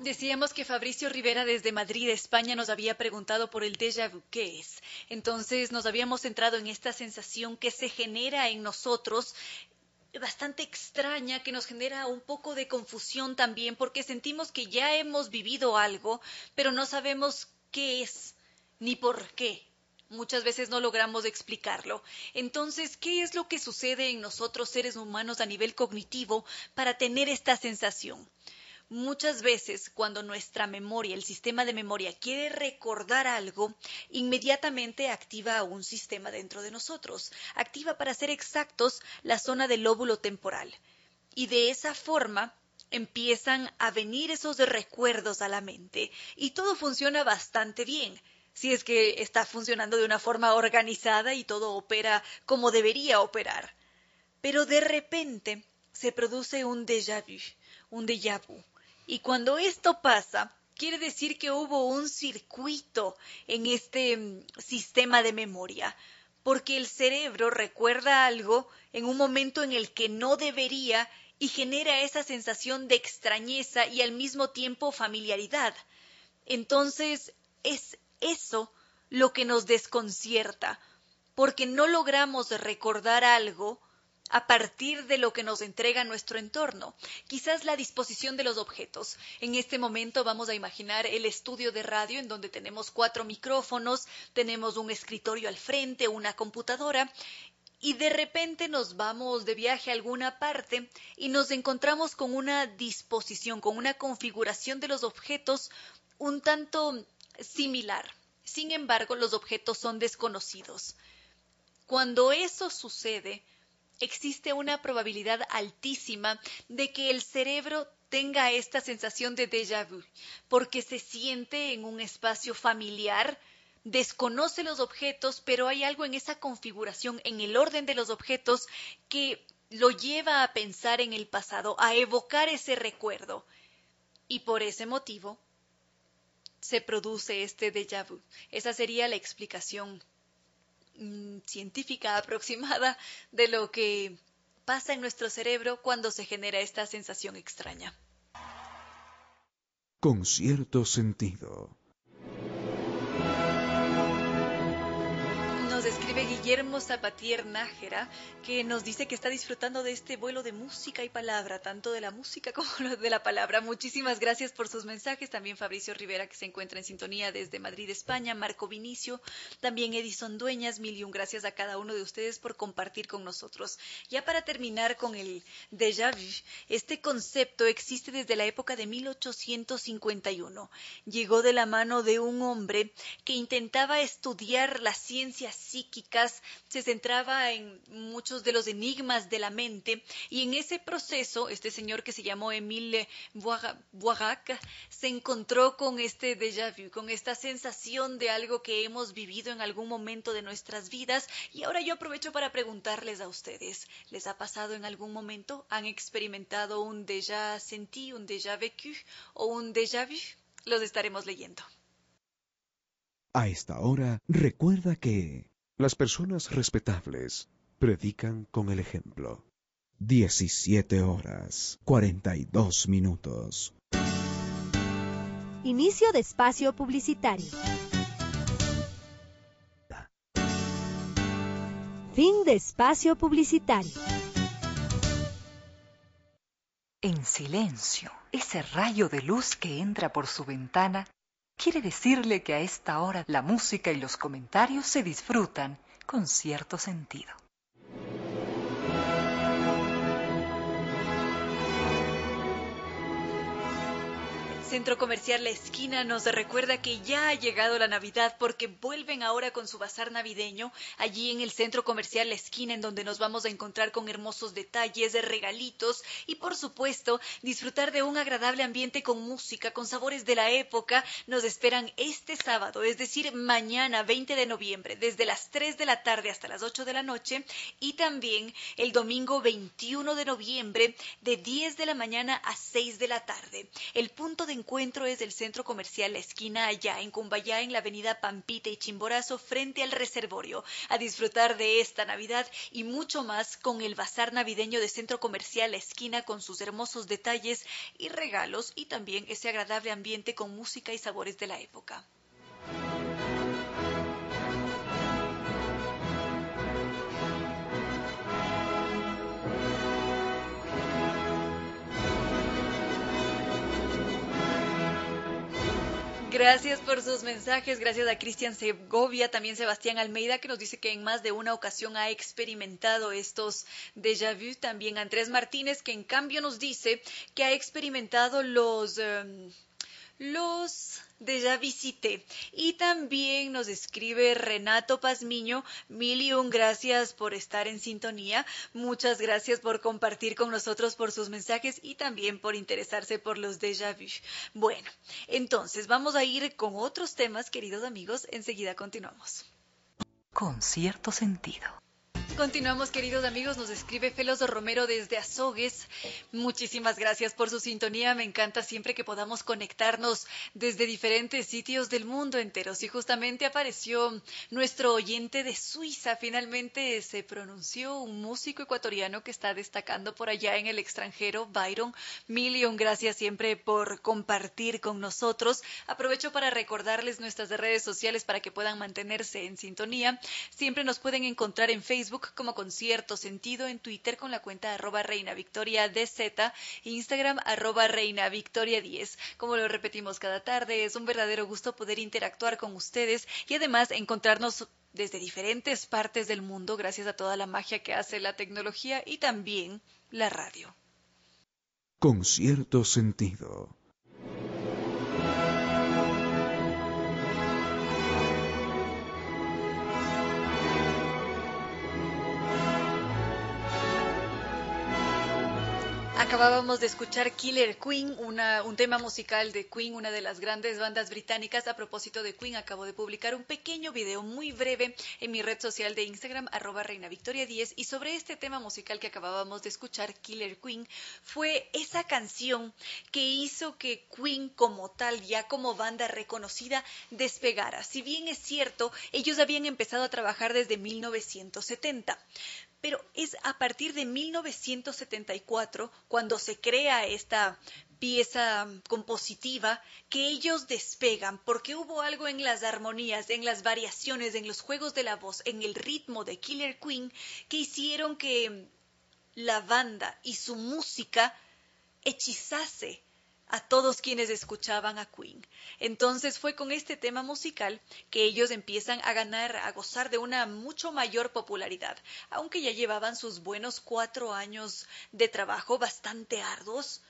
Decíamos que Fabricio Rivera desde Madrid, España, nos había preguntado por el déjà vu, ¿qué es? Entonces nos habíamos centrado en esta sensación que se genera en nosotros bastante extraña, que nos genera un poco de confusión también, porque sentimos que ya hemos vivido algo, pero no sabemos qué es ni por qué Muchas veces no logramos explicarlo. Entonces, ¿qué es lo que sucede en nosotros seres humanos a nivel cognitivo para tener esta sensación? Muchas veces cuando nuestra memoria, el sistema de memoria, quiere recordar algo, inmediatamente activa un sistema dentro de nosotros. Activa, para ser exactos, la zona del lóbulo temporal. Y de esa forma empiezan a venir esos recuerdos a la mente. Y todo funciona bastante bien si es que está funcionando de una forma organizada y todo opera como debería operar. Pero de repente se produce un déjà vu, un déjà vu. Y cuando esto pasa, quiere decir que hubo un circuito en este mm, sistema de memoria, porque el cerebro recuerda algo en un momento en el que no debería y genera esa sensación de extrañeza y al mismo tiempo familiaridad. Entonces, es eso lo que nos desconcierta, porque no logramos recordar algo a partir de lo que nos entrega nuestro entorno. Quizás la disposición de los objetos. En este momento vamos a imaginar el estudio de radio en donde tenemos cuatro micrófonos, tenemos un escritorio al frente, una computadora y de repente nos vamos de viaje a alguna parte y nos encontramos con una disposición, con una configuración de los objetos un tanto similar. Sin embargo, los objetos son desconocidos. Cuando eso sucede, existe una probabilidad altísima de que el cerebro tenga esta sensación de déjà vu, porque se siente en un espacio familiar, desconoce los objetos, pero hay algo en esa configuración, en el orden de los objetos, que lo lleva a pensar en el pasado, a evocar ese recuerdo. Y por ese motivo se produce este déjà vu. Esa sería la explicación Mm, científica aproximada de lo que pasa en nuestro cerebro cuando se genera esta sensación extraña. Con cierto sentido. Guillermo Zapatier Nájera, que nos dice que está disfrutando de este vuelo de música y palabra, tanto de la música como de la palabra. Muchísimas gracias por sus mensajes. También Fabricio Rivera, que se encuentra en sintonía desde Madrid, España. Marco Vinicio, también Edison Dueñas. Mil y un gracias a cada uno de ustedes por compartir con nosotros. Ya para terminar con el déjà vu, este concepto existe desde la época de 1851. Llegó de la mano de un hombre que intentaba estudiar la ciencia psíquicas, se centraba en muchos de los enigmas de la mente y en ese proceso este señor que se llamó Emile Boirac se encontró con este déjà vu, con esta sensación de algo que hemos vivido en algún momento de nuestras vidas y ahora yo aprovecho para preguntarles a ustedes, ¿les ha pasado en algún momento? ¿Han experimentado un déjà senti, un déjà vécu o un déjà vu? Los estaremos leyendo. A esta hora, recuerda que las personas respetables predican con el ejemplo. 17 horas 42 minutos. Inicio de espacio publicitario. Fin de espacio publicitario. En silencio, ese rayo de luz que entra por su ventana quiere decirle que a esta hora la música y los comentarios se disfrutan con cierto sentido. Centro Comercial La Esquina nos recuerda que ya ha llegado la Navidad porque vuelven ahora con su bazar navideño allí en el Centro Comercial La Esquina en donde nos vamos a encontrar con hermosos detalles, de regalitos y por supuesto disfrutar de un agradable ambiente con música, con sabores de la época. Nos esperan este sábado, es decir, mañana 20 de noviembre, desde las 3 de la tarde hasta las 8 de la noche y también el domingo 21 de noviembre de 10 de la mañana a 6 de la tarde. El punto de encuentro es del centro comercial La Esquina allá en Cumbayá, en la avenida Pampita y Chimborazo, frente al reservorio. A disfrutar de esta Navidad y mucho más con el bazar navideño de centro comercial La Esquina con sus hermosos detalles y regalos y también ese agradable ambiente con música y sabores de la época. Gracias por sus mensajes, gracias a Cristian Segovia, también Sebastián Almeida, que nos dice que en más de una ocasión ha experimentado estos déjà vu, también Andrés Martínez, que en cambio nos dice que ha experimentado los... Em, los de ya visité. Y también nos escribe Renato Pazmiño, mil y un gracias por estar en sintonía. Muchas gracias por compartir con nosotros por sus mensajes y también por interesarse por los déjà vu. Bueno, entonces vamos a ir con otros temas, queridos amigos. Enseguida continuamos. Con cierto sentido. Continuamos, queridos amigos. Nos escribe Felos Romero desde Azogues. Muchísimas gracias por su sintonía. Me encanta siempre que podamos conectarnos desde diferentes sitios del mundo entero. Y justamente apareció nuestro oyente de Suiza. Finalmente se pronunció un músico ecuatoriano que está destacando por allá en el extranjero, Byron. Million gracias siempre por compartir con nosotros. Aprovecho para recordarles nuestras redes sociales para que puedan mantenerse en sintonía. Siempre nos pueden encontrar en Facebook como Concierto Sentido, en Twitter con la cuenta arroba Reina Victoria DZ, Instagram arroba Reina Victoria 10. Como lo repetimos cada tarde, es un verdadero gusto poder interactuar con ustedes y además encontrarnos desde diferentes partes del mundo gracias a toda la magia que hace la tecnología y también la radio. Concierto Sentido Acabábamos de escuchar Killer Queen, un tema musical de Queen, una de las grandes bandas británicas. A propósito de Queen, acabo de publicar un pequeño video muy breve en mi red social de Instagram, arroba Reina Victoria 10. Y sobre este tema musical que acabábamos de escuchar, Killer Queen, fue esa canción que hizo que Queen como tal, ya como banda reconocida, despegara. Si bien es cierto, ellos habían empezado a trabajar desde 1970 pero es a partir de 1974 cuando se crea esta pieza compositiva que ellos despegan porque hubo algo en las armonías, en las variaciones, en los juegos de la voz, en el ritmo de Killer Queen que hicieron que la banda y su música hechizase a todos quienes escuchaban a Queen. Entonces fue con este tema musical que ellos empiezan a ganar, a gozar de una mucho mayor popularidad, aunque ya llevaban sus buenos cuatro años de trabajo bastante arduos.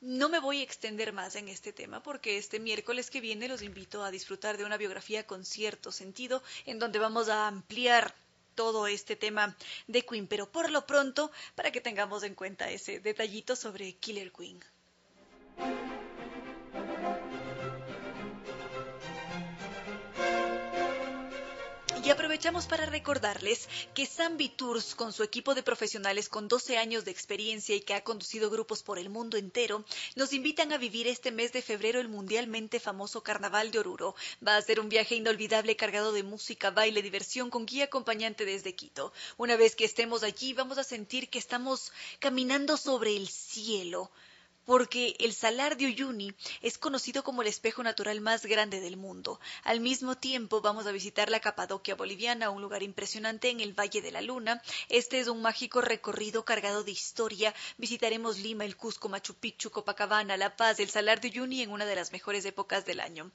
No me voy a extender más en este tema porque este miércoles que viene los invito a disfrutar de una biografía con cierto sentido en donde vamos a ampliar todo este tema de Queen, pero por lo pronto para que tengamos en cuenta ese detallito sobre Killer Queen. Y aprovechamos para recordarles que Zambi Tours, con su equipo de profesionales con 12 años de experiencia y que ha conducido grupos por el mundo entero, nos invitan a vivir este mes de febrero el mundialmente famoso Carnaval de Oruro. Va a ser un viaje inolvidable cargado de música, baile, diversión con guía acompañante desde Quito. Una vez que estemos allí, vamos a sentir que estamos caminando sobre el cielo porque el Salar de Uyuni es conocido como el espejo natural más grande del mundo. Al mismo tiempo vamos a visitar la Capadocia boliviana, un lugar impresionante en el Valle de la Luna. Este es un mágico recorrido cargado de historia. Visitaremos Lima, el Cusco, Machu Picchu, Copacabana, La Paz, el Salar de Uyuni en una de las mejores épocas del año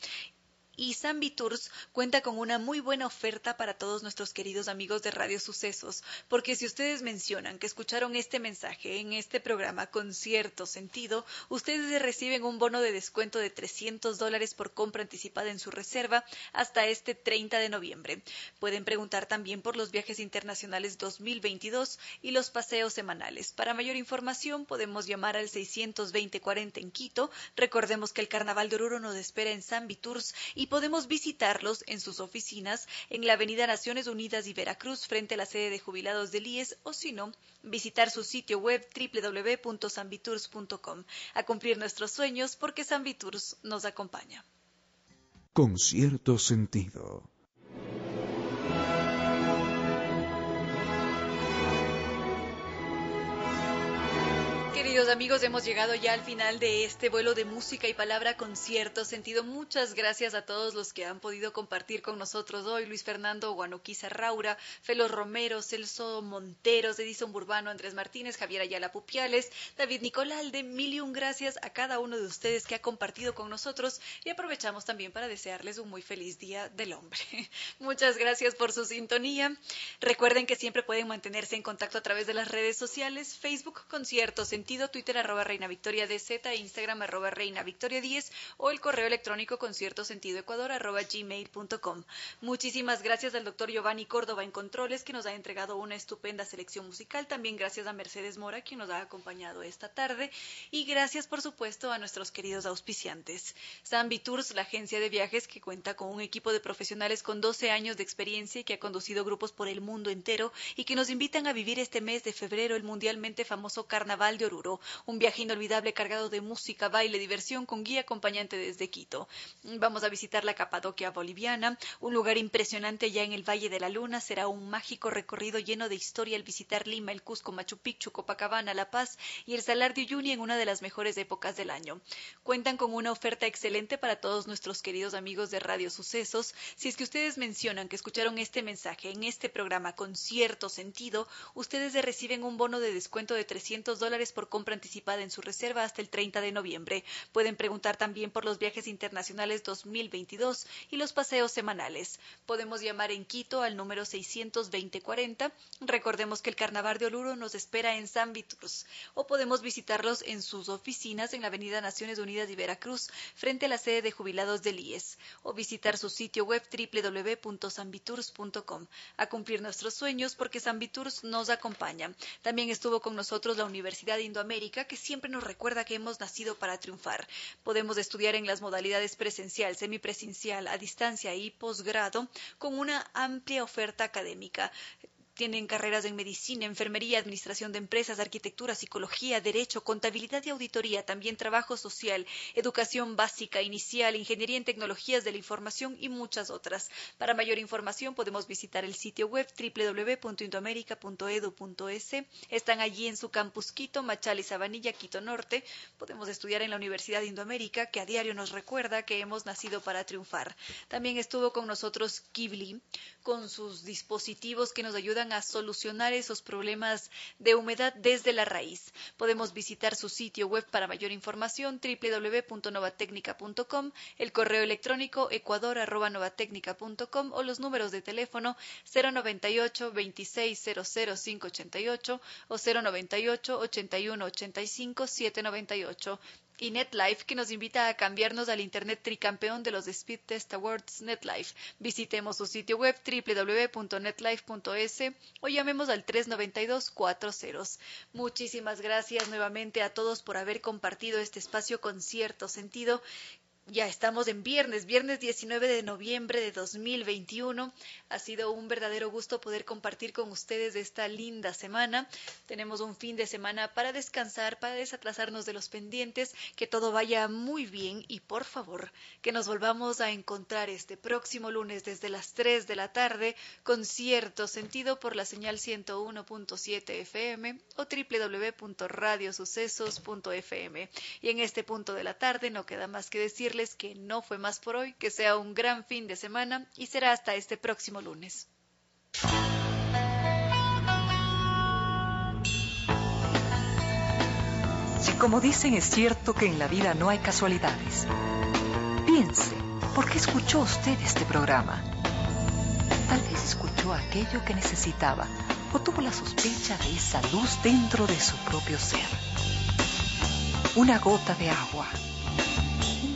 y Zambi Tours cuenta con una muy buena oferta para todos nuestros queridos amigos de Radio Sucesos, porque si ustedes mencionan que escucharon este mensaje en este programa con cierto sentido, ustedes reciben un bono de descuento de 300 dólares por compra anticipada en su reserva hasta este 30 de noviembre. Pueden preguntar también por los viajes internacionales 2022 y los paseos semanales. Para mayor información podemos llamar al 620-40 en Quito. Recordemos que el Carnaval de Oruro nos espera en Zambi Tours y podemos visitarlos en sus oficinas en la Avenida Naciones Unidas y Veracruz frente a la sede de jubilados del IES o si no, visitar su sitio web www.sambitours.com a cumplir nuestros sueños porque Sambitours nos acompaña. Con cierto sentido. Amigos, hemos llegado ya al final de este vuelo de música y palabra con cierto sentido. Muchas gracias a todos los que han podido compartir con nosotros hoy. Luis Fernando Guanoquiza Raura, Felo Romero, Celso Monteros, Edison Burbano, Andrés Martínez, Javier Ayala Pupiales, David Nicolalde. Mil y un gracias a cada uno de ustedes que ha compartido con nosotros y aprovechamos también para desearles un muy feliz Día del Hombre. Muchas gracias por su sintonía. Recuerden que siempre pueden mantenerse en contacto a través de las redes sociales, Facebook con cierto sentido, Twitter arroba Reina Victoria DZ, Instagram arroba Reina Victoria 10 o el correo electrónico con cierto sentido Ecuador arroba gmail.com. Muchísimas gracias al doctor Giovanni Córdoba en Controles que nos ha entregado una estupenda selección musical. También gracias a Mercedes Mora quien nos ha acompañado esta tarde y gracias por supuesto a nuestros queridos auspiciantes. Zambi Tours, la agencia de viajes que cuenta con un equipo de profesionales con 12 años de experiencia y que ha conducido grupos por el mundo entero y que nos invitan a vivir este mes de febrero el mundialmente famoso Carnaval de Oruro, un viaje inolvidable cargado de música, baile, diversión con guía acompañante desde Quito. Vamos a visitar la Capadocia boliviana, un lugar impresionante ya en el Valle de la Luna. Será un mágico recorrido lleno de historia al visitar Lima, el Cusco, Machu Picchu, Copacabana, La Paz y el Salar de Uyuni en una de las mejores épocas del año. Cuentan con una oferta excelente para todos nuestros queridos amigos de Radio Sucesos. Si es que ustedes mencionan que escucharon este mensaje en este programa con cierto sentido, ustedes reciben un bono de descuento de 300 dólares por compra anticipada en su reserva hasta el 30 de noviembre. Pueden preguntar también por los viajes internacionales 2022 y los paseos semanales. Podemos llamar en Quito al número 62040. Recordemos que el Carnaval de Oruro nos espera en San Vitus o podemos visitarlos en sus oficinas en la Avenida Naciones Unidas de Veracruz, frente a la sede de jubilados del IES, o visitar su sitio web www.sanviturs.com a cumplir nuestros sueños porque San Viturs nos acompaña. También estuvo con nosotros la Universidad de Indoamérica, que siempre nos recuerda que hemos nacido para triunfar. Podemos estudiar en las modalidades presencial, semipresencial, a distancia y posgrado con una amplia oferta académica tienen carreras en medicina, enfermería, administración de empresas, arquitectura, psicología, derecho, contabilidad y auditoría, también trabajo social, educación básica, inicial, ingeniería en tecnologías de la información y muchas otras. Para mayor información podemos visitar el sitio web www.indoamerica.edu.es. Están allí en su campus Quito, Machal y Sabanilla, Quito Norte. Podemos estudiar en la Universidad de Indoamérica, que a diario nos recuerda que hemos nacido para triunfar. También estuvo con nosotros Kibli, con sus dispositivos que nos ayudan a solucionar esos problemas de humedad desde la raíz. Podemos visitar su sitio web para mayor información www.novatecnica.com, el correo electrónico ecuador@novatecnica.com o los números de teléfono 098 2600 588 o 098 81 85 798 y NetLife que nos invita a cambiarnos al Internet tricampeón de los Speed Test Awards NetLife. Visitemos su sitio web www.netlife.es o llamemos al 392 40. Muchísimas gracias nuevamente a todos por haber compartido este espacio con cierto sentido ya estamos en viernes, viernes 19 de noviembre de 2021. Ha sido un verdadero gusto poder compartir con ustedes esta linda semana. Tenemos un fin de semana para descansar, para desatrasarnos de los pendientes, que todo vaya muy bien y por favor que nos volvamos a encontrar este próximo lunes desde las 3 de la tarde con cierto sentido por la señal 101.7 FM o www.radiosucesos.fm. Y en este punto de la tarde no queda más que decirles que no fue más por hoy, que sea un gran fin de semana y será hasta este próximo lunes. Si como dicen es cierto que en la vida no hay casualidades, piense, ¿por qué escuchó usted este programa? Tal vez escuchó aquello que necesitaba o tuvo la sospecha de esa luz dentro de su propio ser. Una gota de agua